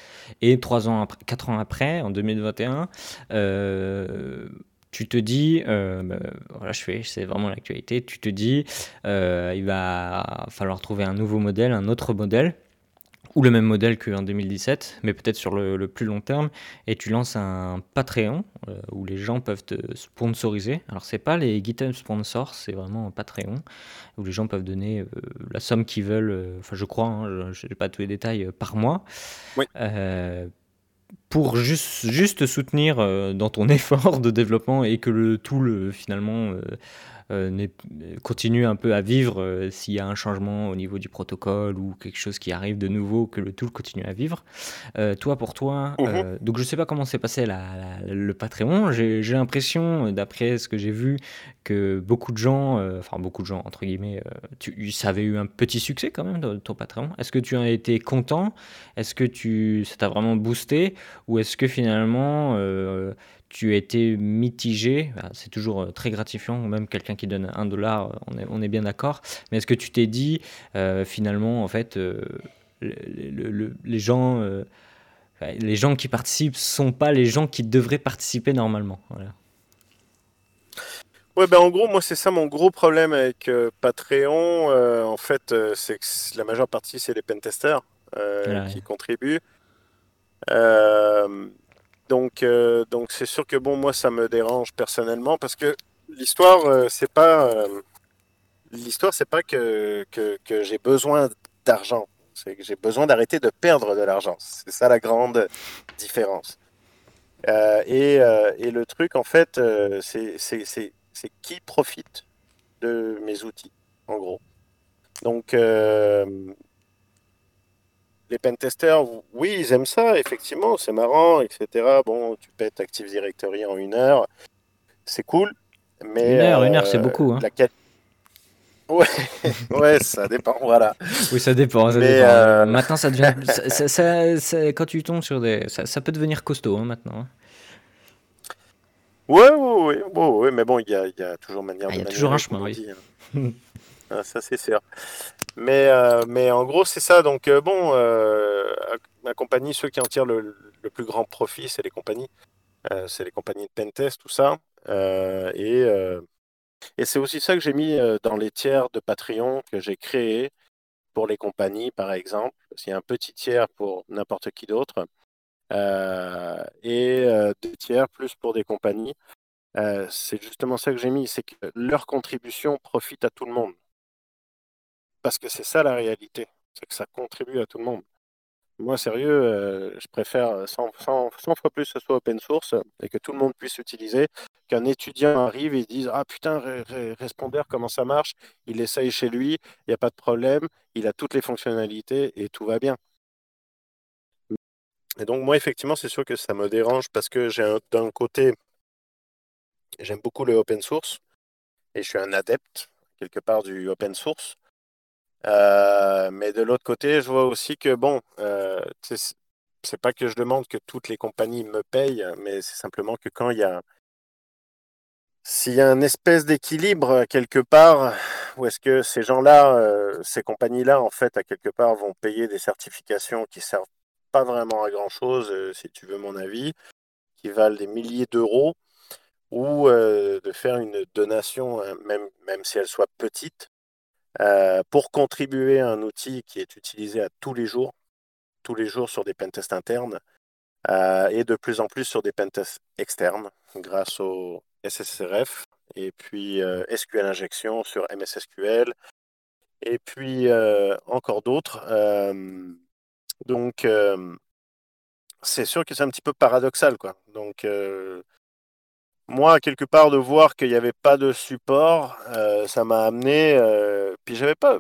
Et trois ans après, quatre ans après, en 2021, euh, tu te dis, euh, bah, voilà, je fais, c'est vraiment l'actualité. Tu te dis, euh, il va falloir trouver un nouveau modèle, un autre modèle ou le même modèle qu'en 2017, mais peut-être sur le, plus long terme, et tu lances un Patreon euh, où les gens peuvent te sponsoriser. Alors c'est pas les GitHub sponsors, c'est vraiment un Patreon où les gens peuvent donner euh, la somme qu'ils veulent, euh, enfin je crois, hein, je n'ai pas tous les détails, par mois. pour juste, juste soutenir dans ton effort de développement et que le tout le, finalement continue un peu à vivre euh, s'il y a un changement au niveau du protocole ou quelque chose qui arrive de nouveau, que le tool continue à vivre. Euh, toi, pour toi, mhm. donc je sais pas comment s'est passé le Patreon. J'ai l'impression, d'après ce que j'ai vu, que beaucoup de gens, enfin beaucoup de gens entre guillemets, tu, ça avait eu un petit succès quand même ton Patreon. Est-ce que tu as été content? Est-ce que tu, ça t'a vraiment boosté? Ou est-ce que finalement tu as été mitigé. C'est toujours euh, très gratifiant, même quelqu'un qui donne un dollar, euh, on est, on est bien d'accord. Mais est-ce que tu t'es dit, euh, finalement, en fait, les gens. les gens qui participent sont pas les gens qui devraient participer normalement. Voilà. Ouais, ben en gros, moi, c'est ça mon gros problème avec Patreon. en fait, c'est que la majeure partie, c'est les pentesters qui contribuent. Donc, euh, donc c'est sûr que bon, moi, ça me dérange personnellement parce que l'histoire, euh, c'est pas euh, l'histoire, c'est pas que, que, j'ai besoin d'argent, c'est que j'ai besoin d'arrêter de perdre de l'argent. C'est ça la grande différence. Et, et, le truc, en fait, c'est qui profite de mes outils, en gros. Donc, les pentesters, oui, ils aiment ça, effectivement, c'est marrant, etc. Bon, tu pètes Active Directory en une heure, c'est cool. Mais, une heure, une heure, c'est euh, beaucoup. Hein. Ouais, ouais, ça dépend, voilà. Oui, ça dépend. Ça dépend. Euh, maintenant, ça devient. ça, quand tu tombes sur des. Ça, peut devenir costaud hein, maintenant. Hein. Ouais, ouais, ouais, ouais, mais bon, il y a, y a, toujours manière ah, Il y a toujours un chemin, oui. Ah, ça, c'est sûr. Mais, euh, mais en gros, c'est ça. Donc, euh, bon, euh, ma compagnie, ceux qui en tirent le, plus grand profit, c'est les compagnies. c'est les compagnies de pentest, tout ça. et et c'est aussi ça que j'ai mis dans les tiers de Patreon que j'ai créé pour les compagnies, par exemple. S'il y a un petit tiers pour n'importe qui d'autre. et deux tiers plus pour des compagnies. c'est justement ça que j'ai mis, c'est que leur contribution profite à tout le monde. Parce que c'est ça la réalité, c'est que ça contribue à tout le monde. Moi, sérieux, euh, je préfère 100, fois plus que ce soit open source et que tout le monde puisse l'utiliser, qu'un étudiant arrive et dise Ah putain, Responder, comment ça marche? Il essaye chez lui, il n'y a pas de problème, il a toutes les fonctionnalités et tout va bien. Et donc, moi, effectivement, c'est sûr que ça me dérange parce que j'ai d'un côté, j'aime beaucoup le open source et je suis un adepte, quelque part, du open source. Euh, mais de l'autre côté, je vois aussi que, bon, euh, c'est pas que je demande que toutes les compagnies me payent, mais c'est simplement que quand il y a. S'il y a une espèce d'équilibre quelque part, où est-ce que ces gens-là, euh, ces compagnies-là, en fait, à quelque part, vont payer des certifications qui servent pas vraiment à grand-chose, si tu veux mon avis, qui valent des milliers d'euros, ou de faire une donation, hein, même, même si elle soit petite, euh, pour contribuer à un outil qui est utilisé à tous les jours, tous les jours sur des pentests internes euh, et de plus en plus sur des pentests externes grâce au SSRF et puis euh, SQL injection sur MSSQL et puis encore d'autres. donc c'est sûr que c'est un petit peu paradoxal quoi. Donc moi, quelque part, de voir qu'il n'y avait pas de support, euh, ça m'a amené. Euh, puis j'avais pas,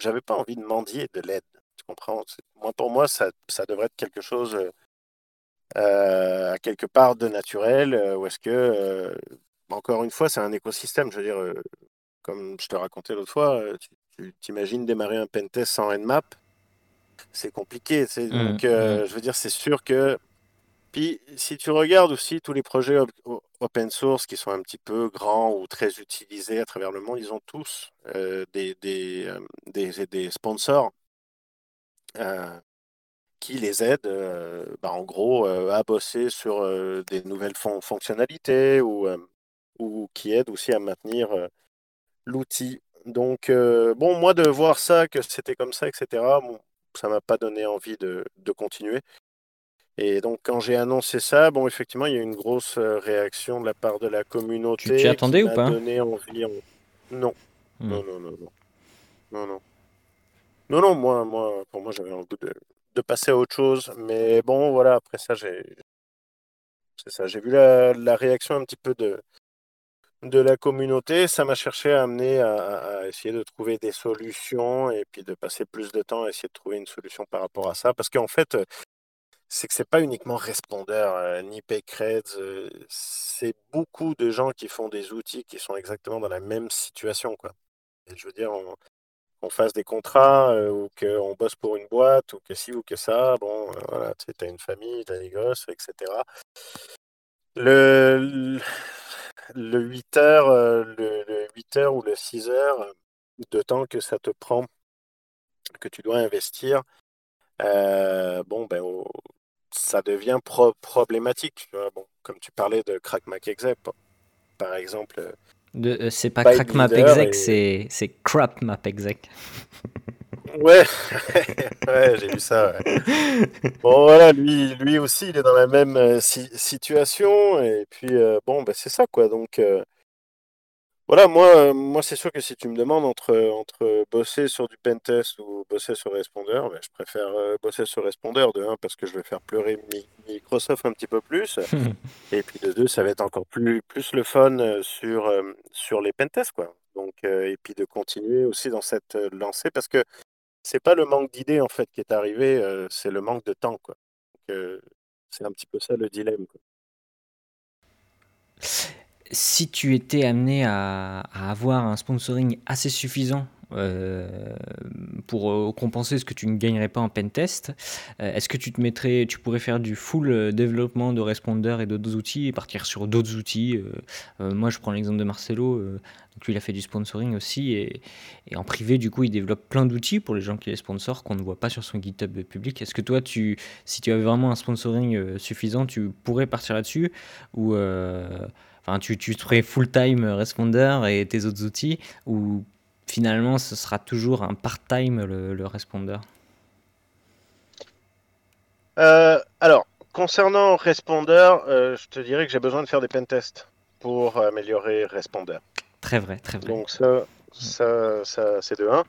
j'avais pas envie de mendier de l'aide. tu comprends? Moi, pour moi, ça, ça devrait être quelque chose euh, à quelque part de naturel, ou est-ce que, encore une fois, c'est un écosystème, je veux dire, comme je te racontais l'autre fois, tu t'imagines démarrer un pentest sans Nmap, c'est compliqué, mmh, donc mmh. je veux dire, c'est sûr que puis, si tu regardes aussi tous les projets open source qui sont un petit peu grands ou très utilisés à travers le monde, ils ont tous euh, euh, des, sponsors euh, qui les aident, bah, en gros, à bosser sur des nouvelles fonctionnalités ou, qui aident aussi à maintenir l'outil. Donc, bon, moi, de voir ça, que c'était comme ça, etc., ça m'a pas donné envie de continuer. Et donc, quand j'ai annoncé ça, bon, effectivement, il y a eu une grosse réaction de la part de la communauté. Tu t'y attendais ou pas? donné envie. Non. Hmm. non. Non, non, non, non. Non, non. Non, moi, moi, pour moi, j'avais envie de, de, passer à autre chose. Mais bon, voilà, après ça, j'ai. C'est ça, j'ai vu la, la, réaction un petit peu de, de la communauté. Ça m'a cherché à amener à, à, essayer de trouver des solutions et puis de passer plus de temps à essayer de trouver une solution par rapport à ça. Parce qu'en fait, c'est que c'est pas uniquement Respondeur euh, ni Paycreds, euh, c'est beaucoup de gens qui font des outils qui sont exactement dans la même situation. Quoi. je veux dire, on, fasse des contrats euh, ou qu'on bosse pour une boîte ou que ci ou que ça, bon, voilà, tu as une famille, tu as des gosses, etc. Le, le 8 heures, le, 8 heures ou le 6 heures de temps que ça te prend, que tu dois investir, bon, ben, ça devient problématique. Bon, comme tu parlais de CrackMapExec, par exemple. Euh, euh, c'est pas CrackMapExec, et... c'est CrapMapExec. Ouais, ouais j'ai vu ça. Bon, voilà, lui, lui aussi, il est dans la même euh, situation. Et puis, bon, ben, c'est ça, quoi. Donc, voilà, moi, euh, moi c'est sûr que si tu me demandes entre, entre bosser sur du pentest ou bosser sur Responder, ben, je préfère euh, bosser sur Responder de 1 parce que je vais faire pleurer Microsoft un petit peu plus. et puis de 2, ça va être encore plus, plus le fun euh, sur, sur les pentests. Quoi. Donc, et puis de continuer aussi dans cette lancée parce que c'est pas le manque d'idées en fait qui est arrivé, c'est le manque de temps. Quoi. Donc, c'est un petit peu ça le dilemme. Quoi si tu étais amené à, avoir un sponsoring assez suffisant euh, pour euh, compenser ce que tu ne gagnerais pas en pentest, euh, est-ce que tu te mettrais, tu pourrais faire du full développement de Responder et d'autres outils et partir sur d'autres outils Moi, je prends l'exemple de Marcelo. donc lui, il a fait du sponsoring aussi et, en privé, du coup, il développe plein d'outils pour les gens qui les sponsorent qu'on ne voit pas sur son GitHub public. Est-ce que toi, tu, si tu avais vraiment un sponsoring suffisant, tu pourrais partir là-dessus ou Enfin, tu, tu ferais full-time responder et tes autres outils, ou finalement ce sera toujours un part-time le, responder? Euh, Alors, concernant responder, euh, je te dirais que j'ai besoin de faire des pentests pour améliorer responder. Très vrai, très vrai. Donc ça, ça, ça c'est de 1.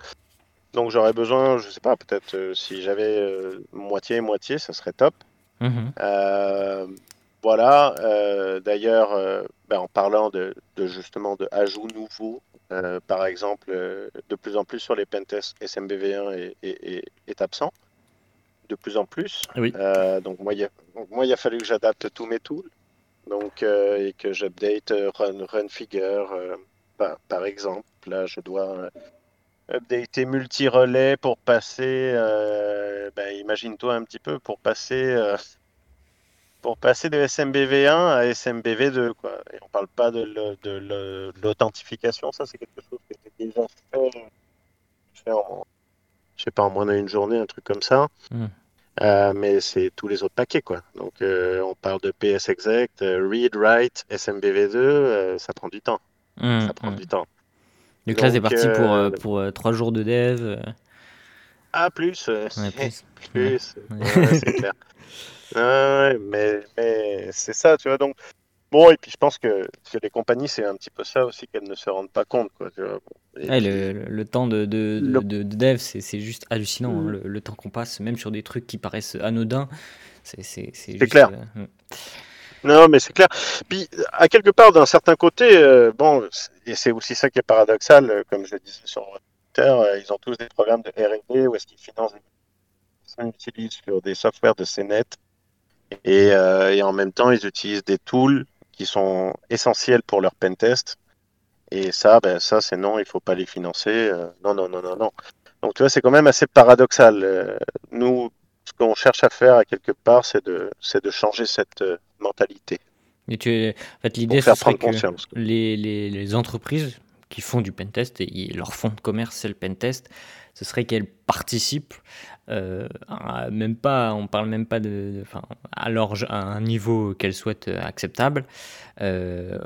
Donc j'aurais besoin, je sais pas, peut-être euh, si j'avais moitié-moitié, ça serait top. Mhm. Voilà, euh, d'ailleurs, euh, ben, en parlant de, justement de ajouts nouveaux, euh, par exemple, de plus en plus sur les pentests, SMBV1 est, absent, de plus en plus. donc moi, il a, fallu que j'adapte tous mes tools, donc et que j'update Run, run Figure, par, exemple. Là, je dois updater multi-relais pour passer, ben, imagine-toi un petit peu, pour passer pour passer de SMBV1 à SMBV2. Quoi. Et on parle pas de l'authentification, ça c'est quelque chose que j'ai déjà fait, en, je sais pas, en moins d'une journée, un truc comme ça. Hmm. Euh, mais c'est tous les autres paquets, quoi. Donc, euh, on parle de PS Exact, euh, Read, Write, SMBV2, ça prend du temps. Hmm, ça prend hmm. du temps. Là, c'est parti pour, pour 3 jours de dev. Ah, plus. plus. plus. c'est clair. Ouais, mais, mais c'est ça, tu vois. Donc, bon, et puis je pense que chez les compagnies, c'est un petit peu ça aussi qu'elles ne se rendent pas compte. Quoi, tu vois. le, le, temps de, de, de, dev, c'est juste hallucinant. Hein, mm. le, temps qu'on passe, même sur des trucs qui paraissent anodins, c'est clair. Euh, mm. Non, mais c'est clair. Puis, à quelque part, d'un certain côté, euh, bon, et c'est aussi ça qui est paradoxal, euh, comme je disais sur Ils ont tous des programmes de R&D où est-ce qu'ils financent des certains utilisent sur des softwares de CNET. Et, et, en même temps, ils utilisent des tools qui sont essentiels pour leur pentest. Et ça, ben, ça c'est non, il ne faut pas les financer. non, non, non, non, non. Donc tu vois, c'est quand même assez paradoxal. nous, ce qu'on cherche à faire à quelque part, c'est de, de changer cette mentalité. Et tu, en fait, l'idée, c'est que les, les, les, entreprises qui font du pentest et leur fond de commerce, c'est le pentest, ce serait qu'elles participent, euh, même pas, on parle même pas de, enfin, à, à un niveau qu'elles souhaitent acceptable, euh,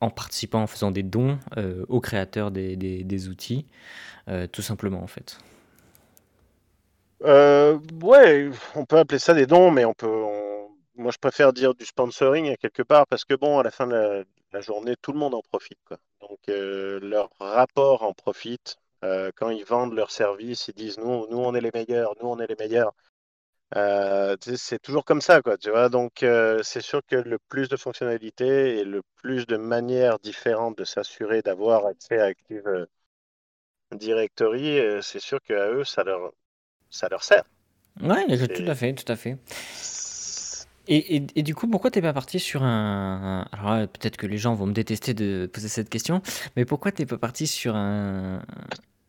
en participant, en faisant des dons euh, aux créateurs des, outils, tout simplement en fait. ouais, on peut appeler ça des dons, mais on peut, moi, je préfère dire du sponsoring à quelque part parce que, bon, à la fin de la, journée, tout le monde en profite. Quoi. Donc, euh, leur rapport en profite. Euh, quand ils vendent leurs services, ils disent nous, nous, on est les meilleurs, nous, on est les meilleurs. Euh, c'est toujours comme ça, quoi, tu vois. Donc, c'est sûr que le plus de fonctionnalités et le plus de manières différentes de s'assurer d'avoir accès à Active Directory, c'est sûr qu'à eux, ça leur, ça leur sert. Ouais, tout à fait, tout à fait. Et, et, du coup, pourquoi t'es pas parti sur un. Alors peut-être que les gens vont me détester de poser cette question, mais pourquoi t'es pas parti sur un.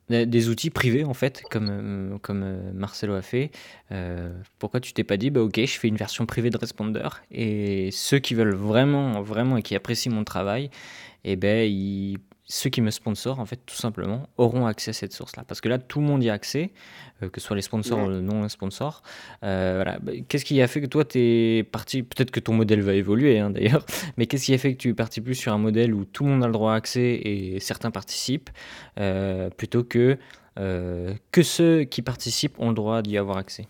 Des outils privés en fait, comme, euh, comme euh, Marcelo a fait. Euh, pourquoi tu t'es pas dit, bah ok, je fais une version privée de Responder et ceux qui veulent vraiment, vraiment et qui apprécient mon travail, eh ben, ils ceux qui me sponsorent, en fait, tout simplement, auront accès à cette source-là. Parce que là, tout le monde y a accès, euh, que ce soit les sponsors ou non sponsors. Euh, voilà. Bah, qu'est-ce qui a fait que toi, tu es parti, peut-être que ton modèle va évoluer hein, d'ailleurs, mais qu'est-ce qui a fait que tu es parti plus sur un modèle où tout le monde a le droit à accès et certains participent, euh, plutôt que que ceux qui participent ont le droit d'y avoir accès?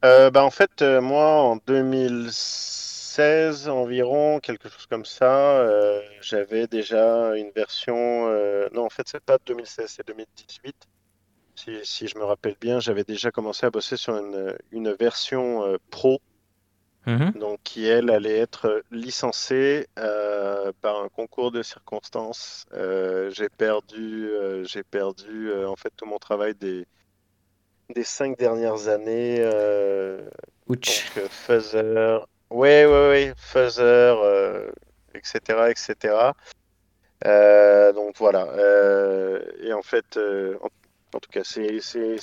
Bah, En fait, moi, en 2006, 2016 environ, quelque chose comme ça, euh, j'avais déjà une version. Euh, non, en fait, c'est pas 2016, c'est 2018. Si, je me rappelle bien, j'avais déjà commencé à bosser sur une, version euh, pro, mm-hmm. donc qui elle allait être licencée par un concours de circonstances. j'ai perdu, j'ai perdu en fait tout mon travail des des cinq dernières années. Ouch. donc, Fuzzer, oui, oui, oui, Fuzzer, etc., etc. Euh, donc voilà. Euh, et en fait, euh, en, tout cas, c'est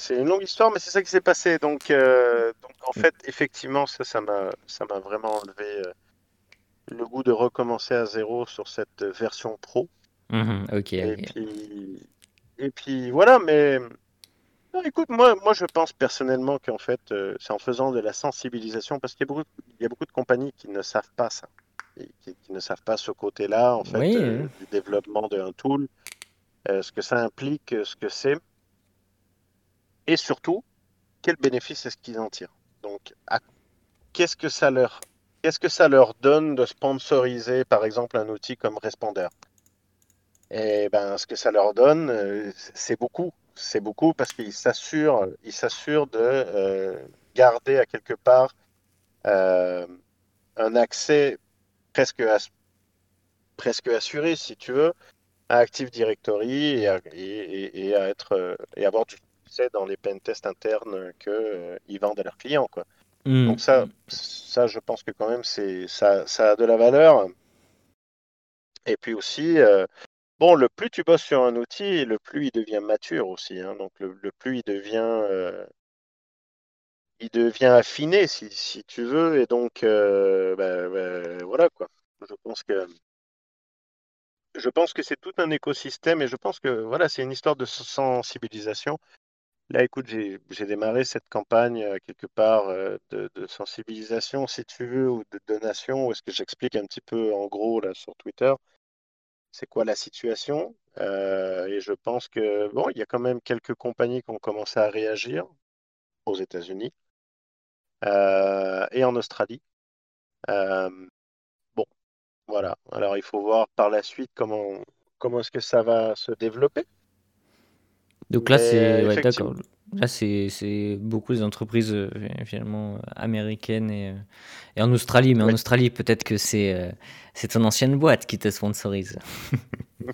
une longue histoire, mais c'est ça qui s'est passé. Donc, donc en fait, effectivement, ça, ça m'a vraiment enlevé le goût de recommencer à zéro sur cette version pro. Mmh ok. Et puis, et puis voilà, mais non, écoute, moi, moi je pense personnellement qu'en fait, euh, c'est en faisant de la sensibilisation, parce qu'il y, a beaucoup, il y a beaucoup de compagnies qui ne savent pas ça, qui, ne savent pas ce côté-là, en fait, euh, du développement d'un tool, euh, ce que ça implique, ce que c'est, et surtout, quel bénéfice est-ce qu'ils en tirent? Donc, qu'est-ce que ça leur, qu'est-ce que ça leur donne de sponsoriser, par exemple, un outil comme Responder? Eh ben, ce que ça leur donne, c'est beaucoup c'est beaucoup parce qu'il s'assure, il s'assure de euh, garder à quelque part euh, un accès presque, presque assuré, si tu veux, à Active Directory et à, et, à être, et avoir du succès dans les pentests internes qu'ils euh, vendent à leurs clients. Quoi. Mmh. Donc ça, ça, je pense que quand même, c'est, ça, ça a de la valeur. Et puis aussi, Bon, le plus tu bosses sur un outil, le plus il devient mature aussi. Hein. donc le, plus il devient, euh, il devient affiné, si, tu veux. Et donc, euh, bah, bah, voilà quoi. Je pense que je pense que c'est tout un écosystème et je pense que voilà, c'est une histoire de sensibilisation. Là, écoute, j'ai démarré cette campagne euh, quelque part de, sensibilisation, si tu veux, ou de donation, où est-ce que j'explique un petit peu en gros là sur Twitter c'est quoi la situation? Euh, et je pense que, bon, il y a quand même quelques compagnies qui ont commencé à réagir aux États-Unis euh, et en Australie. Euh, bon, voilà. Alors, il faut voir par la suite comment, comment est-ce que ça va se développer. Donc là, c'est. d'accord. Là, c'est beaucoup des entreprises euh, finalement américaines et, et, en Australie. Mais en Australie, peut-être que c'est c'est ton ancienne boîte qui te sponsorise.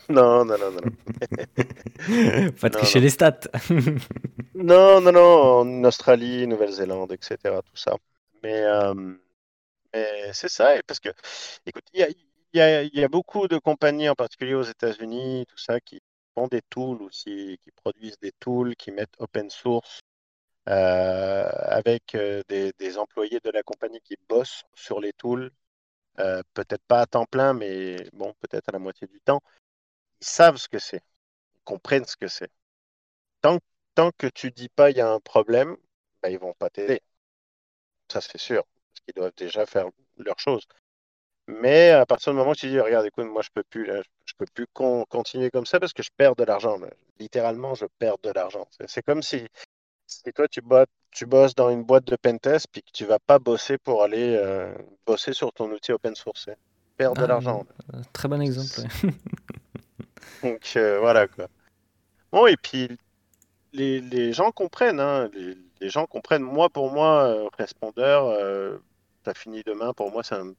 Non, non, non, non. Pas tricher les stats. non, non, non. En Australie, Nouvelle-Zélande, etc. Tout ça. Mais, mais c'est ça. Parce que, écoute, il y a, y, a, y a beaucoup de compagnies, en particulier aux États-Unis, tout ça, qui font des tools aussi, qui produisent des tools, qui mettent open source euh, avec euh, des, employés de la compagnie qui bossent sur les tools, euh, peut-être pas à temps plein, mais bon, peut-être à la moitié du temps. Ils savent ce que c'est, ils comprennent ce que c'est. Tant, que tu dis pas il y a un problème, ben, ils vont pas t'aider. Ça, c'est sûr, parce qu'ils doivent déjà faire leurs choses. Mais à partir du moment où tu dis, regarde, écoute, moi, je peux plus, je peux plus continuer comme ça parce que je perds de l'argent. Littéralement, je perds de l'argent. C'est comme si, si toi, tu, bosses, tu bosses dans une boîte de pentest puis que tu vas pas bosser pour aller euh, bosser sur ton outil open source. Perdre de ah, l'argent. Très bon exemple. Donc, euh, voilà, quoi. Bon, et puis, les, les gens comprennent. Hein, les, les, gens comprennent. Moi, pour moi, euh, répondeur, ça finit demain. Pour moi, c'est un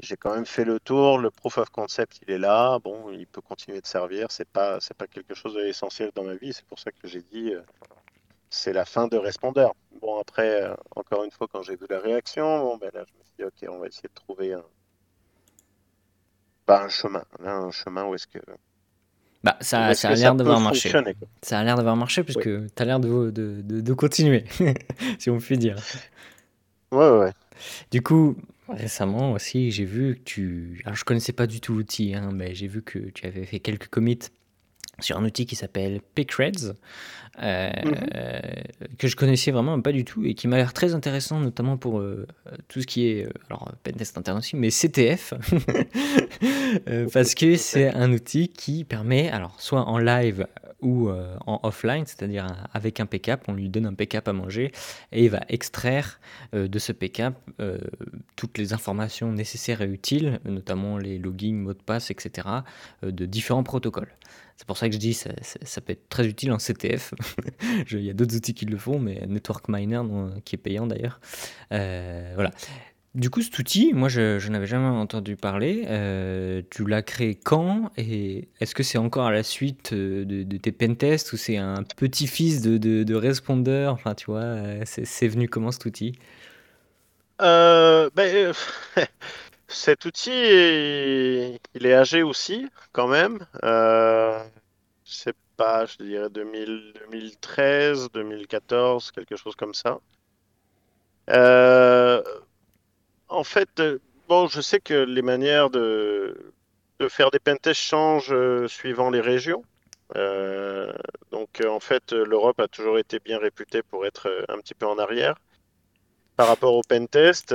j'ai quand même fait le tour, le proof of concept il est là, bon, il peut continuer de servir, c'est pas c'est pas quelque chose d'essentiel dans ma vie, c'est pour ça que j'ai dit euh, c'est la fin de Responder. Bon après euh, encore une fois quand j'ai vu la réaction, bon ben là je me suis dit OK, on va essayer de trouver un pas un chemin, un chemin où est-ce que bah, ça, ça a l'air d'avoir marché. Ça a l'air d'avoir marché puisque tu as l'air de, de, de, de continuer, si on peut dire. Ouais, ouais. Du coup, Récemment aussi, j'ai vu que tu. Alors, je connaissais pas du tout l'outil, hein, mais j'ai vu que tu avais fait quelques commits sur un outil qui s'appelle Picreds, euh, mm-hmm. que je connaissais vraiment pas du tout et qui m'a l'air très intéressant, notamment pour euh, tout ce qui est, euh, alors Pentest interne aussi, mais CTF, parce que c'est un outil qui permet, alors soit en live ou en offline, c'est-à-dire avec un PCAP, on lui donne un PCAP à manger et il va extraire de ce PCAP toutes les informations nécessaires et utiles, notamment les logins, mots de passe, etc., de différents protocoles. C'est pour ça que je dis ça, ça, peut être très utile en CTF. Il y a d'autres outils qui le font, mais Network Miner, qui est payant d'ailleurs. Euh, voilà. Du coup, cet outil, moi, je, n'avais jamais entendu parler. Euh, tu l'as créé quand Et est-ce que c'est encore à la suite euh, de, tes pentests ou c'est un petit-fils de, de, de Responder Enfin, tu vois, c'est venu comment cet outil? Ben, Cet outil, il est âgé aussi, quand même. Euh, c'est pas, je dirais 2013, 2014, quelque chose comme ça. Euh, en fait, euh, bon, je sais que les manières de, faire des pentests changent euh, suivant les régions. donc, en fait, l'Europe a toujours été bien réputée pour être un petit peu en arrière par rapport au pentest.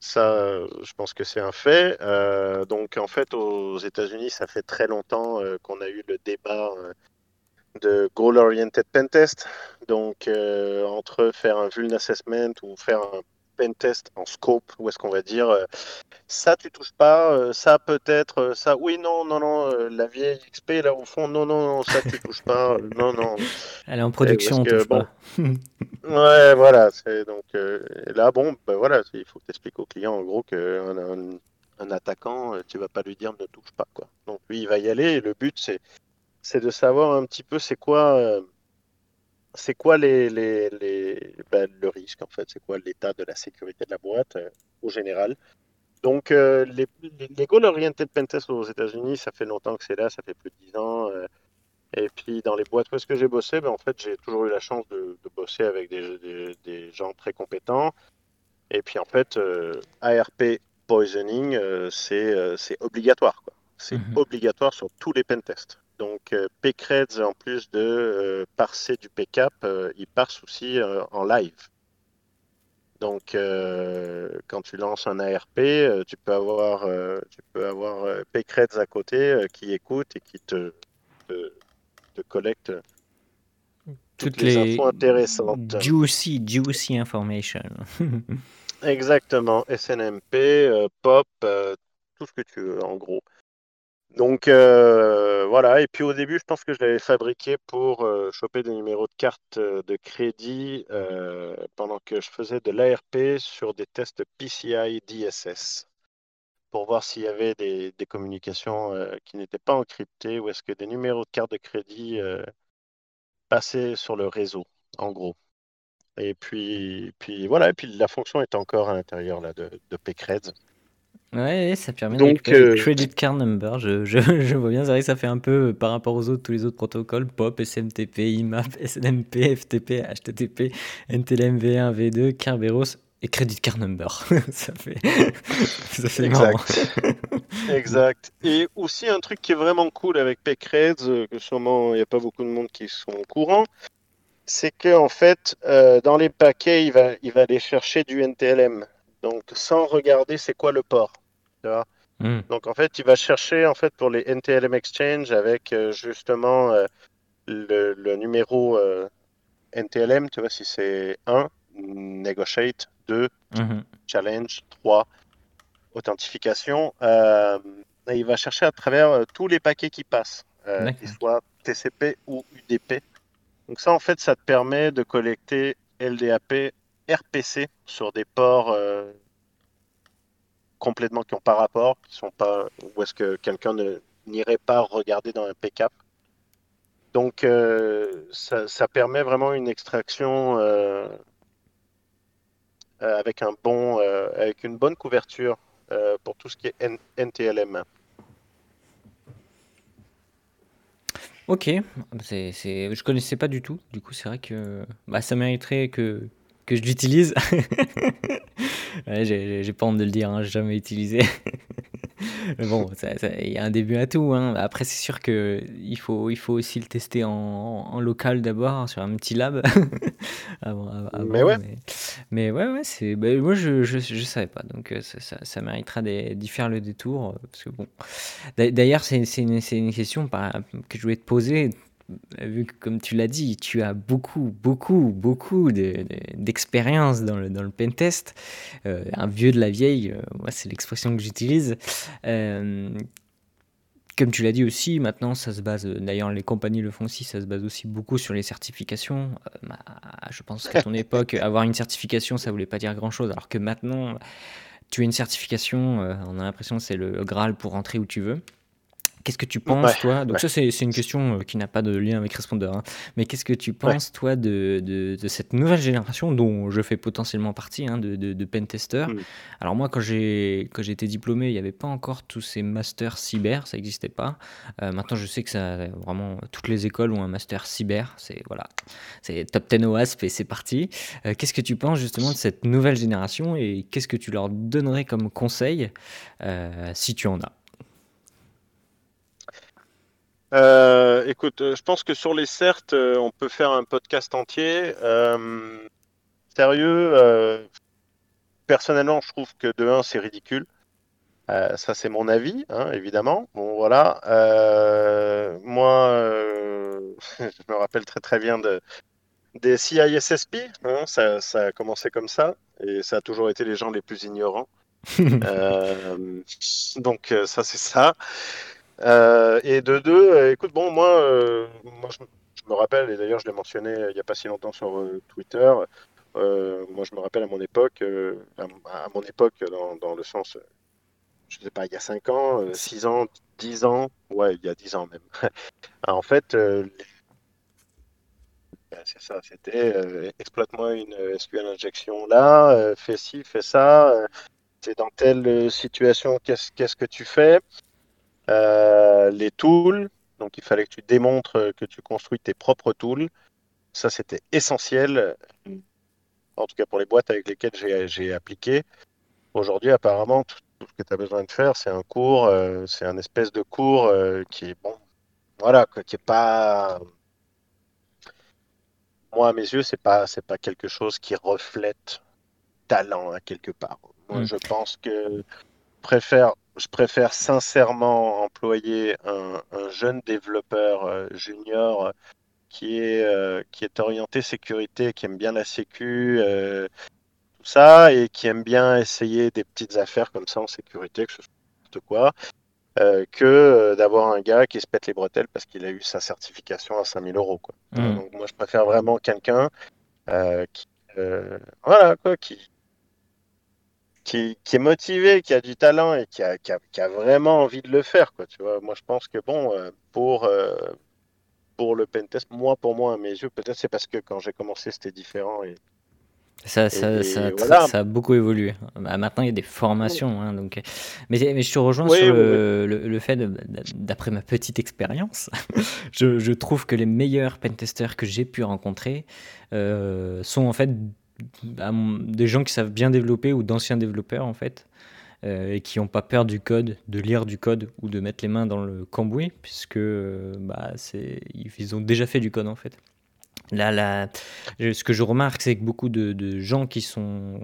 Ça, je pense que c'est un fait. Euh, donc, en fait, aux États-Unis, ça fait très longtemps euh, qu'on a eu le débat euh, de goal-oriented pentest. Donc, entre faire un vuln assessment ou faire un pentest en scope, où est-ce qu'on va dire ça, tu touches pas, ça peut-être, ça, oui, non, non, non, la vieille XP là au fond, non, non, non, ça, tu touches pas, non, non. Elle est en production, on touche pas. Ouais, voilà. C'est donc euh, là, bon, ben voilà, il faut que tu expliques au client en gros qu'un un, un, attaquant, euh, tu vas pas lui dire ne touche pas quoi. Donc lui, il va y aller. Et le but, c'est c'est de savoir un petit peu c'est quoi euh, c'est quoi les, les, les ben, le risque en fait, c'est quoi l'état de la sécurité de la boîte au général? Donc les, les goal oriented pentest aux États-Unis, ça fait longtemps que c'est là, ça fait plus de 10 ans. Et puis dans les boîtes où est-ce que j'ai bossé, ben, en fait j'ai toujours eu la chance de, bosser avec des, des, gens très compétents. Et puis en fait, euh, ARP poisoning, euh, euh, c'est obligatoire. C'est mhm. obligatoire sur tous les pentests. Donc PCREDS, en plus de parser du PCAP, il parse aussi en live. Donc, quand tu lances un ARP, tu peux avoir, tu peux avoir PCREDS à côté qui écoute et qui te, collecte toutes, les, infos intéressantes. Juicy, juicy information. Exactement, SNMP, euh, POP, euh, tout ce que tu veux en gros. Donc voilà, et puis au début, je pense que je l'avais fabriqué pour choper des numéros de carte de crédit pendant que je faisais de l'ARP sur des tests PCI DSS pour voir s'il y avait des, communications qui n'étaient pas encryptées ou est-ce que des numéros de carte de crédit passaient sur le réseau, en gros. Et puis, puis voilà, et puis la fonction est encore à l'intérieur de, de. Ouais, ça permet Donc, de euh... credit card number. Je, je, je, vois bien, c'est vrai que ça fait un peu euh, par rapport aux autres, tous les autres protocoles, POP, SMTP, IMAP, SNMP, FTP, HTTP, NTLM V1, V2, Kerberos et credit card number. ça fait, ça fait exact. exact. Et aussi un truc qui est vraiment cool avec PCREDS, euh, que sûrement il n'y a pas beaucoup de monde qui sont au courant, c'est que en fait, euh, dans les paquets, il va, il va aller chercher du NTLM. Donc, sans regarder c'est quoi le port. Hmm. Donc, en fait, il va chercher en fait pour les NTLM Exchange avec euh, justement euh, le, numéro NTLM, tu vois, si c'est 1, Negotiate, 2, hmm. Challenge, 3, Authentification. il va chercher à travers tous les paquets qui passent, qu'ils soient TCP ou UDP. Donc ça, en fait, ça te permet de collecter LDAP, RPC sur des ports euh, complètement qui n'ont pas rapport, qui sont pas, où est-ce que quelqu'un n'irait pas regarder dans un PCAP. Donc euh, ça, permet vraiment une extraction euh, avec un bon, avec une bonne couverture pour tout ce qui est NTLM. Ok, c'est, je connaissais pas du tout. Du coup, c'est vrai que bah, ça mériterait que, que je l'utilise. ouais, j'ai, pas honte de le dire, hein, j'ai jamais utilisé. Mais bon, il y a un début à tout. Hein. Après, c'est sûr qu'il faut, il faut aussi le tester en, en local d'abord, hein, sur un petit lab. mais ouais. Mais, ouais, ouais c'est, bah, moi je, je, je, savais pas. Donc euh, ça, ça, ça méritera d'y faire le détour. Parce que, bon. D'ailleurs, c'est, une, c'est une question que je voulais te poser vu que, comme tu l'as dit, tu as beaucoup, beaucoup, beaucoup d'expérience dans le, dans le pentest, euh, un vieux de la vieille, euh, c'est l'expression que j'utilise. Euh, comme tu l'as dit aussi, maintenant ça se base, d'ailleurs les compagnies le font aussi, ça se base aussi beaucoup sur les certifications. Bah, je pense qu'à ton époque, avoir une certification, ça voulait pas dire grand-chose, alors que maintenant, tu as une certification, on a l'impression que c'est le Graal pour rentrer où tu veux. Qu'est-ce que tu penses, toi? Donc, ça, c'est une question euh, qui n'a pas de lien avec Responder. Hein. Mais qu'est-ce que tu penses, toi, de, de, cette nouvelle génération dont je fais potentiellement partie, hein, de, de, de pentester? Mm. Alors, moi, quand j'ai été diplômé, il n'y avait pas encore tous ces masters cyber, ça n'existait pas. Euh, maintenant, je sais que ça, vraiment, toutes les écoles ont un master cyber. C'est voilà, c'est top 10 OASP et c'est parti. Euh, qu'est-ce que tu penses, justement, de cette nouvelle génération et qu'est-ce que tu leur donnerais comme conseil si tu en as? Euh, écoute, euh, je pense que sur les certes, euh, on peut faire un podcast entier. sérieux, personnellement, je trouve que de 1, c'est ridicule. ça, c'est mon avis, hein, évidemment. Bon, voilà. moi, je me rappelle très très bien de, des CISSP. Hein, ça, ça, a commencé comme ça. Et ça a toujours été les gens les plus ignorants. donc, ça, c'est ça. Euh, et de deux, euh, écoute, bon, moi, euh, moi je, me rappelle, et d'ailleurs je l'ai mentionné il n'y a pas si longtemps sur Twitter, moi je me rappelle à mon époque, à, mon époque dans, le sens, je ne sais pas, il y a 5 ans, 6 ans, 10 ans, ouais, il y a 10 ans même. en fait, c'est ça, c'était exploite-moi une SQL injection là, fais ci, fais ça, c'est dans telle situation, qu'est-ce que tu fais? Les tools, donc il fallait que tu démontres que tu construis tes propres tools. Ça, c'était essentiel, en tout cas pour les boîtes avec lesquelles j'ai appliqué. Aujourd'hui, apparemment, tout, ce que tu as besoin de faire, c'est un cours, euh, c'est un espèce de cours euh, qui est bon, voilà, qui est pas. Moi, à mes yeux, c'est pas, c'est pas quelque chose qui reflète talent hein, quelque part. Moi, mm. je pense que préfère je préfère sincèrement employer un, jeune développeur euh, junior qui est, euh, qui est orienté sécurité, qui aime bien la sécu, euh, tout ça, et qui aime bien essayer des petites affaires comme ça en sécurité, que ce soit quoi. que d'avoir un gars qui se pète les bretelles parce qu'il a eu sa certification à 5000 euros. Quoi. Mm. Donc moi, je préfère vraiment quelqu'un qui, voilà, quoi, qui, qui, qui, est motivé, qui a du talent et qui a, qui, a, qui a, vraiment envie de le faire. Quoi, tu vois. Moi, je pense que bon, pour, pour le pentest, moi, pour moi, à mes yeux, peut-être c'est parce que quand j'ai commencé, c'était différent. Et, ça, ça, ça, voilà. ça, a beaucoup évolué. Bah, maintenant, il y a des formations. Hein, donc... mais, mais, je te rejoins oui, sur oui, le, oui. le, le, fait, d'après ma petite expérience, je, je, trouve que les meilleurs pentesters que j'ai pu rencontrer euh, sont en fait des gens qui savent bien développer ou d'anciens développeurs en fait. Euh, et qui n'ont pas peur du code, de lire du code ou de mettre les mains dans le cambouis, puisque euh, bah, ils ont déjà fait du code en fait. Là, là, ce que je remarque, c'est que beaucoup de, de, gens qui sont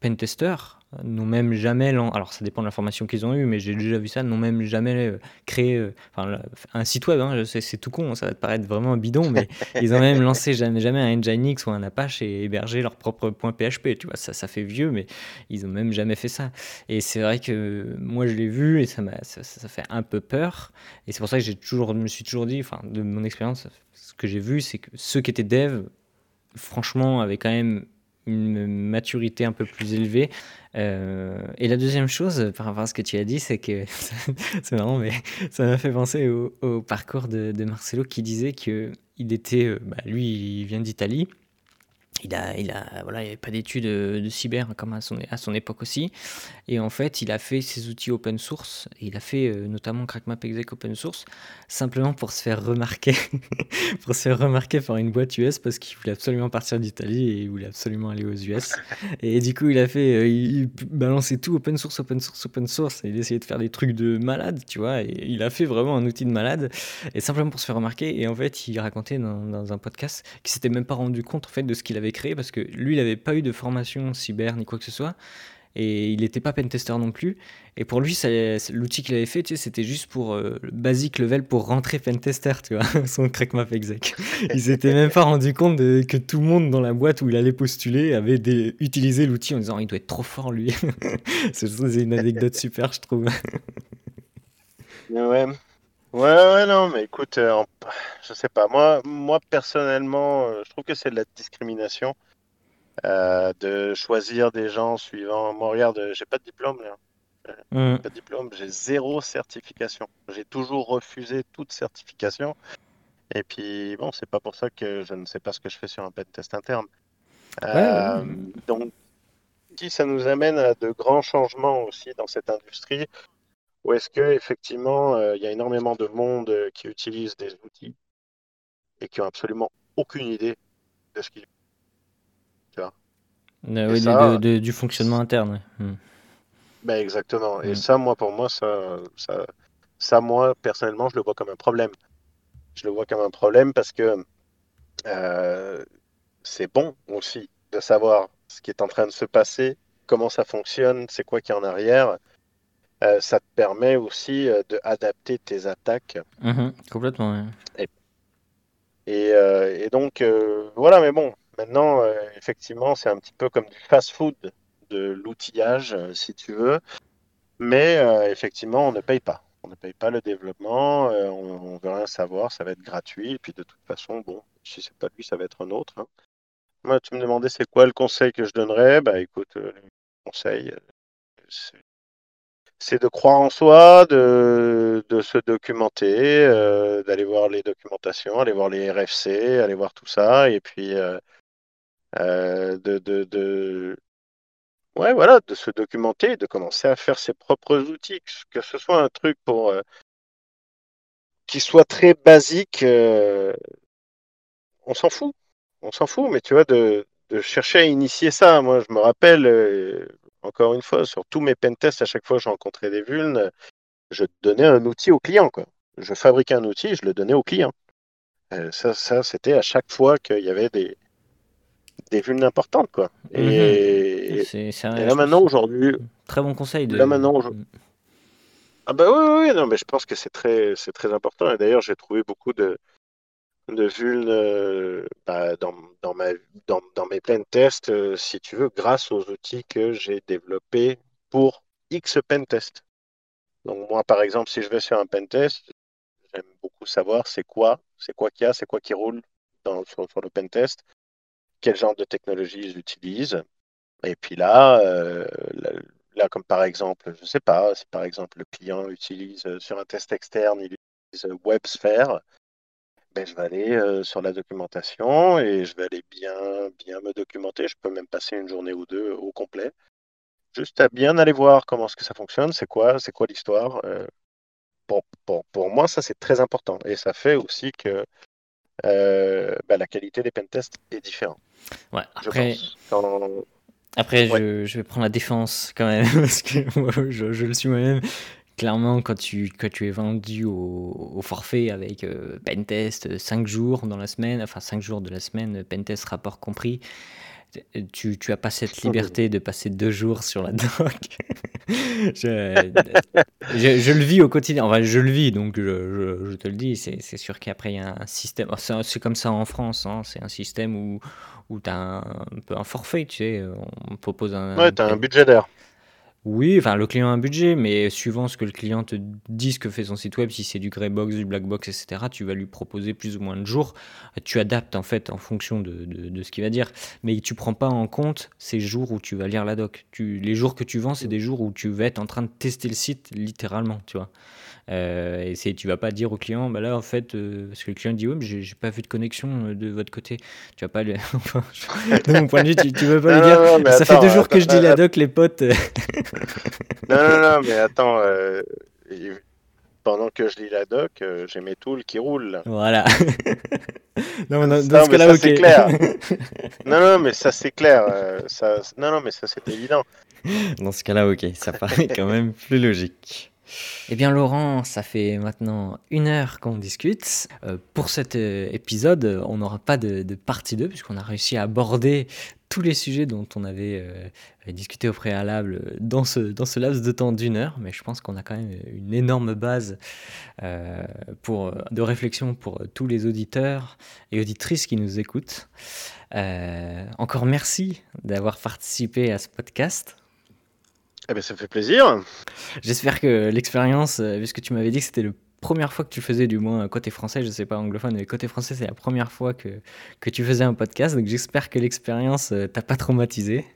pentesters n'ont même jamais, alors ça dépend de la formation qu'ils ont eue, mais j'ai déjà vu ça, n'ont même jamais créé enfin, un site web. Hein, c'est tout con, ça va te paraître vraiment bidon, mais ils ont même lancé jamais, jamais un Nginx ou un Apache et hébergé leur propre point PHP. Tu vois, ça, ça fait vieux, mais ils ont même jamais fait ça. Et c'est vrai que moi je l'ai vu et ça, ça, ça, fait un peu peur. Et c'est pour ça que j'ai toujours, je me suis toujours dit, enfin, de mon expérience, ce que j'ai vu, c'est que ceux qui étaient devs, franchement, avaient quand même une maturité un peu plus élevée. Euh, et la deuxième chose, par rapport à ce que tu as dit, c'est que c'est marrant, mais ça m'a fait penser au, parcours de, Marcelo qui disait que il était, bah, lui, il vient d'Italie. Il a, il a, voilà, il n'y avait pas d'études de cyber comme à son, à son époque aussi. Et en fait, il a fait ses outils open source. Il a fait euh, notamment CrackMap Exec open source simplement pour se faire remarquer, pour se faire remarquer par une boîte US parce qu'il voulait absolument partir d'Italie et il voulait absolument aller aux US. Et du coup, il a fait, euh, il balançait tout open source, open source, open source. Et il essayait de faire des trucs de malade, tu vois. Et il a fait vraiment un outil de malade et simplement pour se faire remarquer. Et en fait, il racontait dans, dans un podcast qu'il s'était même pas rendu compte en fait de ce qu'il avait créé parce que lui, il n'avait pas eu de formation cyber ni quoi que ce soit. Et il n'était pas pentester non plus. Et pour lui, l'outil qu'il avait fait, tu sais, c'était juste pour euh, basic level pour rentrer pentester, tu vois, son crackmap exec. Il s'était même pas rendu compte que tout le monde dans la boîte où il allait postuler avait utilisé l'outil en disant il doit être trop fort lui. c'est une anecdote super, je trouve. ouais. Ouais, ouais, non, mais écoute, euh, je sais pas. Moi, moi personnellement, euh, je trouve que c'est de la discrimination euh, de choisir des gens suivant. Moi, regarde, j'ai pas de diplôme, là. Mmh. Pas de diplôme, j'ai zéro certification. J'ai toujours refusé toute certification. Et puis, bon, c'est pas pour ça que je ne sais pas ce que je fais sur un test interne. Ouais, euh. Donc, si ça nous amène à de grands changements aussi dans cette industrie, ou est-ce que effectivement il euh, y a énormément de monde qui utilise des outils et qui ont absolument aucune idée de ce qu'ils tu vois? Euh, oui, ça, de, de, du fonctionnement interne. Hmm. Ben exactement. Et hmm. ça, moi, pour moi, ça, ça, ça, moi, personnellement, je le vois comme un problème. Je le vois comme un problème parce que euh, c'est bon aussi de savoir ce qui est en train de se passer, comment ça fonctionne, c'est quoi qui est en arrière. Euh, ça te permet aussi euh, d'adapter tes attaques. Mmh, complètement. Ouais. Et, et, euh, et donc, euh, voilà, mais bon, maintenant, effectivement, c'est un petit peu comme du fast-food de l'outillage, si tu veux. Mais effectivement, on ne paye pas. On ne paye pas le développement, on ne veut rien savoir, ça va être gratuit. Et puis de toute façon, bon, si c'est pas lui, ça va être un autre. Hein. Moi, tu me demandais c'est quoi le conseil que je donnerais? Bah écoute, le conseil, c'est de croire en soi, de, de se documenter, euh, d'aller voir les documentations, aller voir les RFC, aller voir tout ça, et puis euh, euh, de, voilà, de se documenter, de commencer à faire ses propres outils, que ce soit un truc qui soit très basique, on s'en fout, on s'en fout, mais tu vois, de chercher à initier ça. Moi, je me rappelle encore une fois, sur tous mes pentests, à chaque fois que je rencontrais des vulnes, je donnais un outil au client. Quoi. Je fabriquais un outil, je le donnais au client. Euh, ça, ça c'était à chaque fois qu'il y avait des, des vulnes importantes. Quoi. Et, et là maintenant, aujourd'hui. Très bon conseil. De... Là maintenant, aujourd'hui. Ah bah oui, oui, oui, non, mais je pense que c'est très, c'est très important. Et d'ailleurs, j'ai trouvé beaucoup de, de vulnes euh, bah, dans, dans, ma, dans, dans, mes pen tests, euh, si tu veux, grâce aux outils que j'ai développés pour X pen test. Donc moi, par exemple, si je vais sur un pentest, j'aime beaucoup savoir c'est quoi, c'est quoi qu'il y a, c'est quoi qui roule dans, sur, le pentest, quel genre de technologie ils utilisent. Et puis là, euh, là, comme par exemple, je ne sais pas, si par exemple le client utilise sur un test externe, il utilise WebSphere, ben, je vais aller euh, sur la documentation et je vais aller bien, bien me documenter. Je peux même passer une journée ou deux au complet. Juste à bien aller voir comment est-ce que ça fonctionne, c'est quoi, c'est quoi l'histoire. pour, pour, moi, ça c'est très important. Et ça fait aussi que ben, la qualité des pentests est différente. Ouais, après, après, je, vais prendre la défense quand même, parce que moi, je, le suis moi-même. Clairement, quand tu, quand tu es vendu au, forfait avec euh, Pentest 5 jours dans la semaine, enfin 5 jours de la semaine, Pentest rapport compris, tu, tu as pas cette liberté de passer deux jours sur la doc. je, je, le vis au quotidien. Enfin, je le vis, donc je, je te le dis. C'est sûr qu'après, il y a un système. C'est comme ça en France. Hein, c'est un système où, où tu as un, peu un forfait, tu sais. On propose un. Ouais, tu as un budget d'air. Oui, enfin, le client a un budget, mais suivant ce que le client te dit, ce que fait son site web, si c'est du grey box, du black box, etc., tu vas lui proposer plus ou moins de jours. Tu adaptes en fait en fonction de, de, ce qu'il va dire, mais tu prends pas en compte ces jours où tu vas lire la doc. Tu, les jours que tu vends, c'est des jours où tu vas être en train de tester le site littéralement, tu vois. Euh, et c'est, tu vas pas dire au client, bah là en fait, euh, parce que le client dit oui, mais j'ai, j'ai pas vu de connexion euh, de votre côté. Tu vas pas de mon point de vue, tu, tu veux pas lui dire. ça fait deux jours que je dis la doc, les potes. Non, non, non, mais attends. pendant que je lis la doc, j'ai mes tools qui roulent. Voilà. non, non, dans ce cas-là, ok. C'est clair. non, non, mais ça c'est clair. ça, non, non, mais ça c'est évident. Dans ce cas-là, ok. Ça paraît quand même plus logique. Eh bien Laurent, ça fait maintenant une heure qu'on discute. Euh, pour cet euh, épisode, on n'aura pas de, partie 2 puisqu'on a réussi à aborder tous les sujets dont on avait euh, discuté au préalable dans ce, laps de temps d'une heure. Mais je pense qu'on a quand même une énorme base de réflexion pour tous les auditeurs et auditrices qui nous écoutent. encore merci d'avoir participé à ce podcast. Eh bien, ça me fait plaisir. J'espère que l'expérience, euh, puisque tu m'avais dit que c'était la première fois que tu faisais, du moins côté français, je ne sais pas anglophone, mais côté français, c'est la première fois que, que tu faisais un podcast. Donc j'espère que l'expérience euh, t'a pas traumatisé.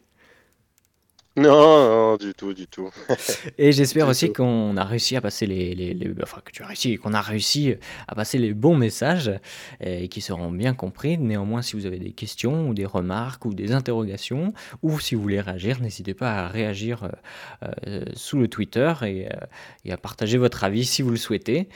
Non, du tout, du tout. et j'espère aussi qu'on a réussi à passer les, les, Enfin, que tu as réussi, qu'on a réussi à passer les bons messages et qui seront bien compris. Néanmoins, si vous avez des questions ou des remarques ou des interrogations, ou si vous voulez réagir, n'hésitez pas à réagir euh, euh, sous le Twitter et, euh, et, à partager votre avis si vous le souhaitez.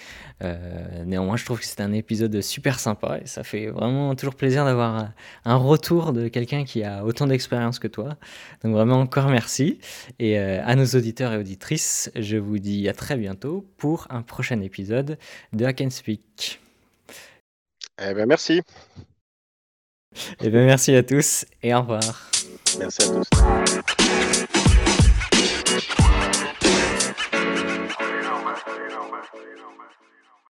néanmoins, je trouve que c'est un épisode super sympa et ça fait vraiment toujours plaisir d'avoir un retour de quelqu'un qui a autant d'expérience que toi. Donc vraiment encore merci merci. Et euh, à nos auditeurs et auditrices, je vous dis à très bientôt pour un prochain épisode de Hack and Speak. Eh bien, merci. Eh bien, merci à tous et au revoir. Merci à tous.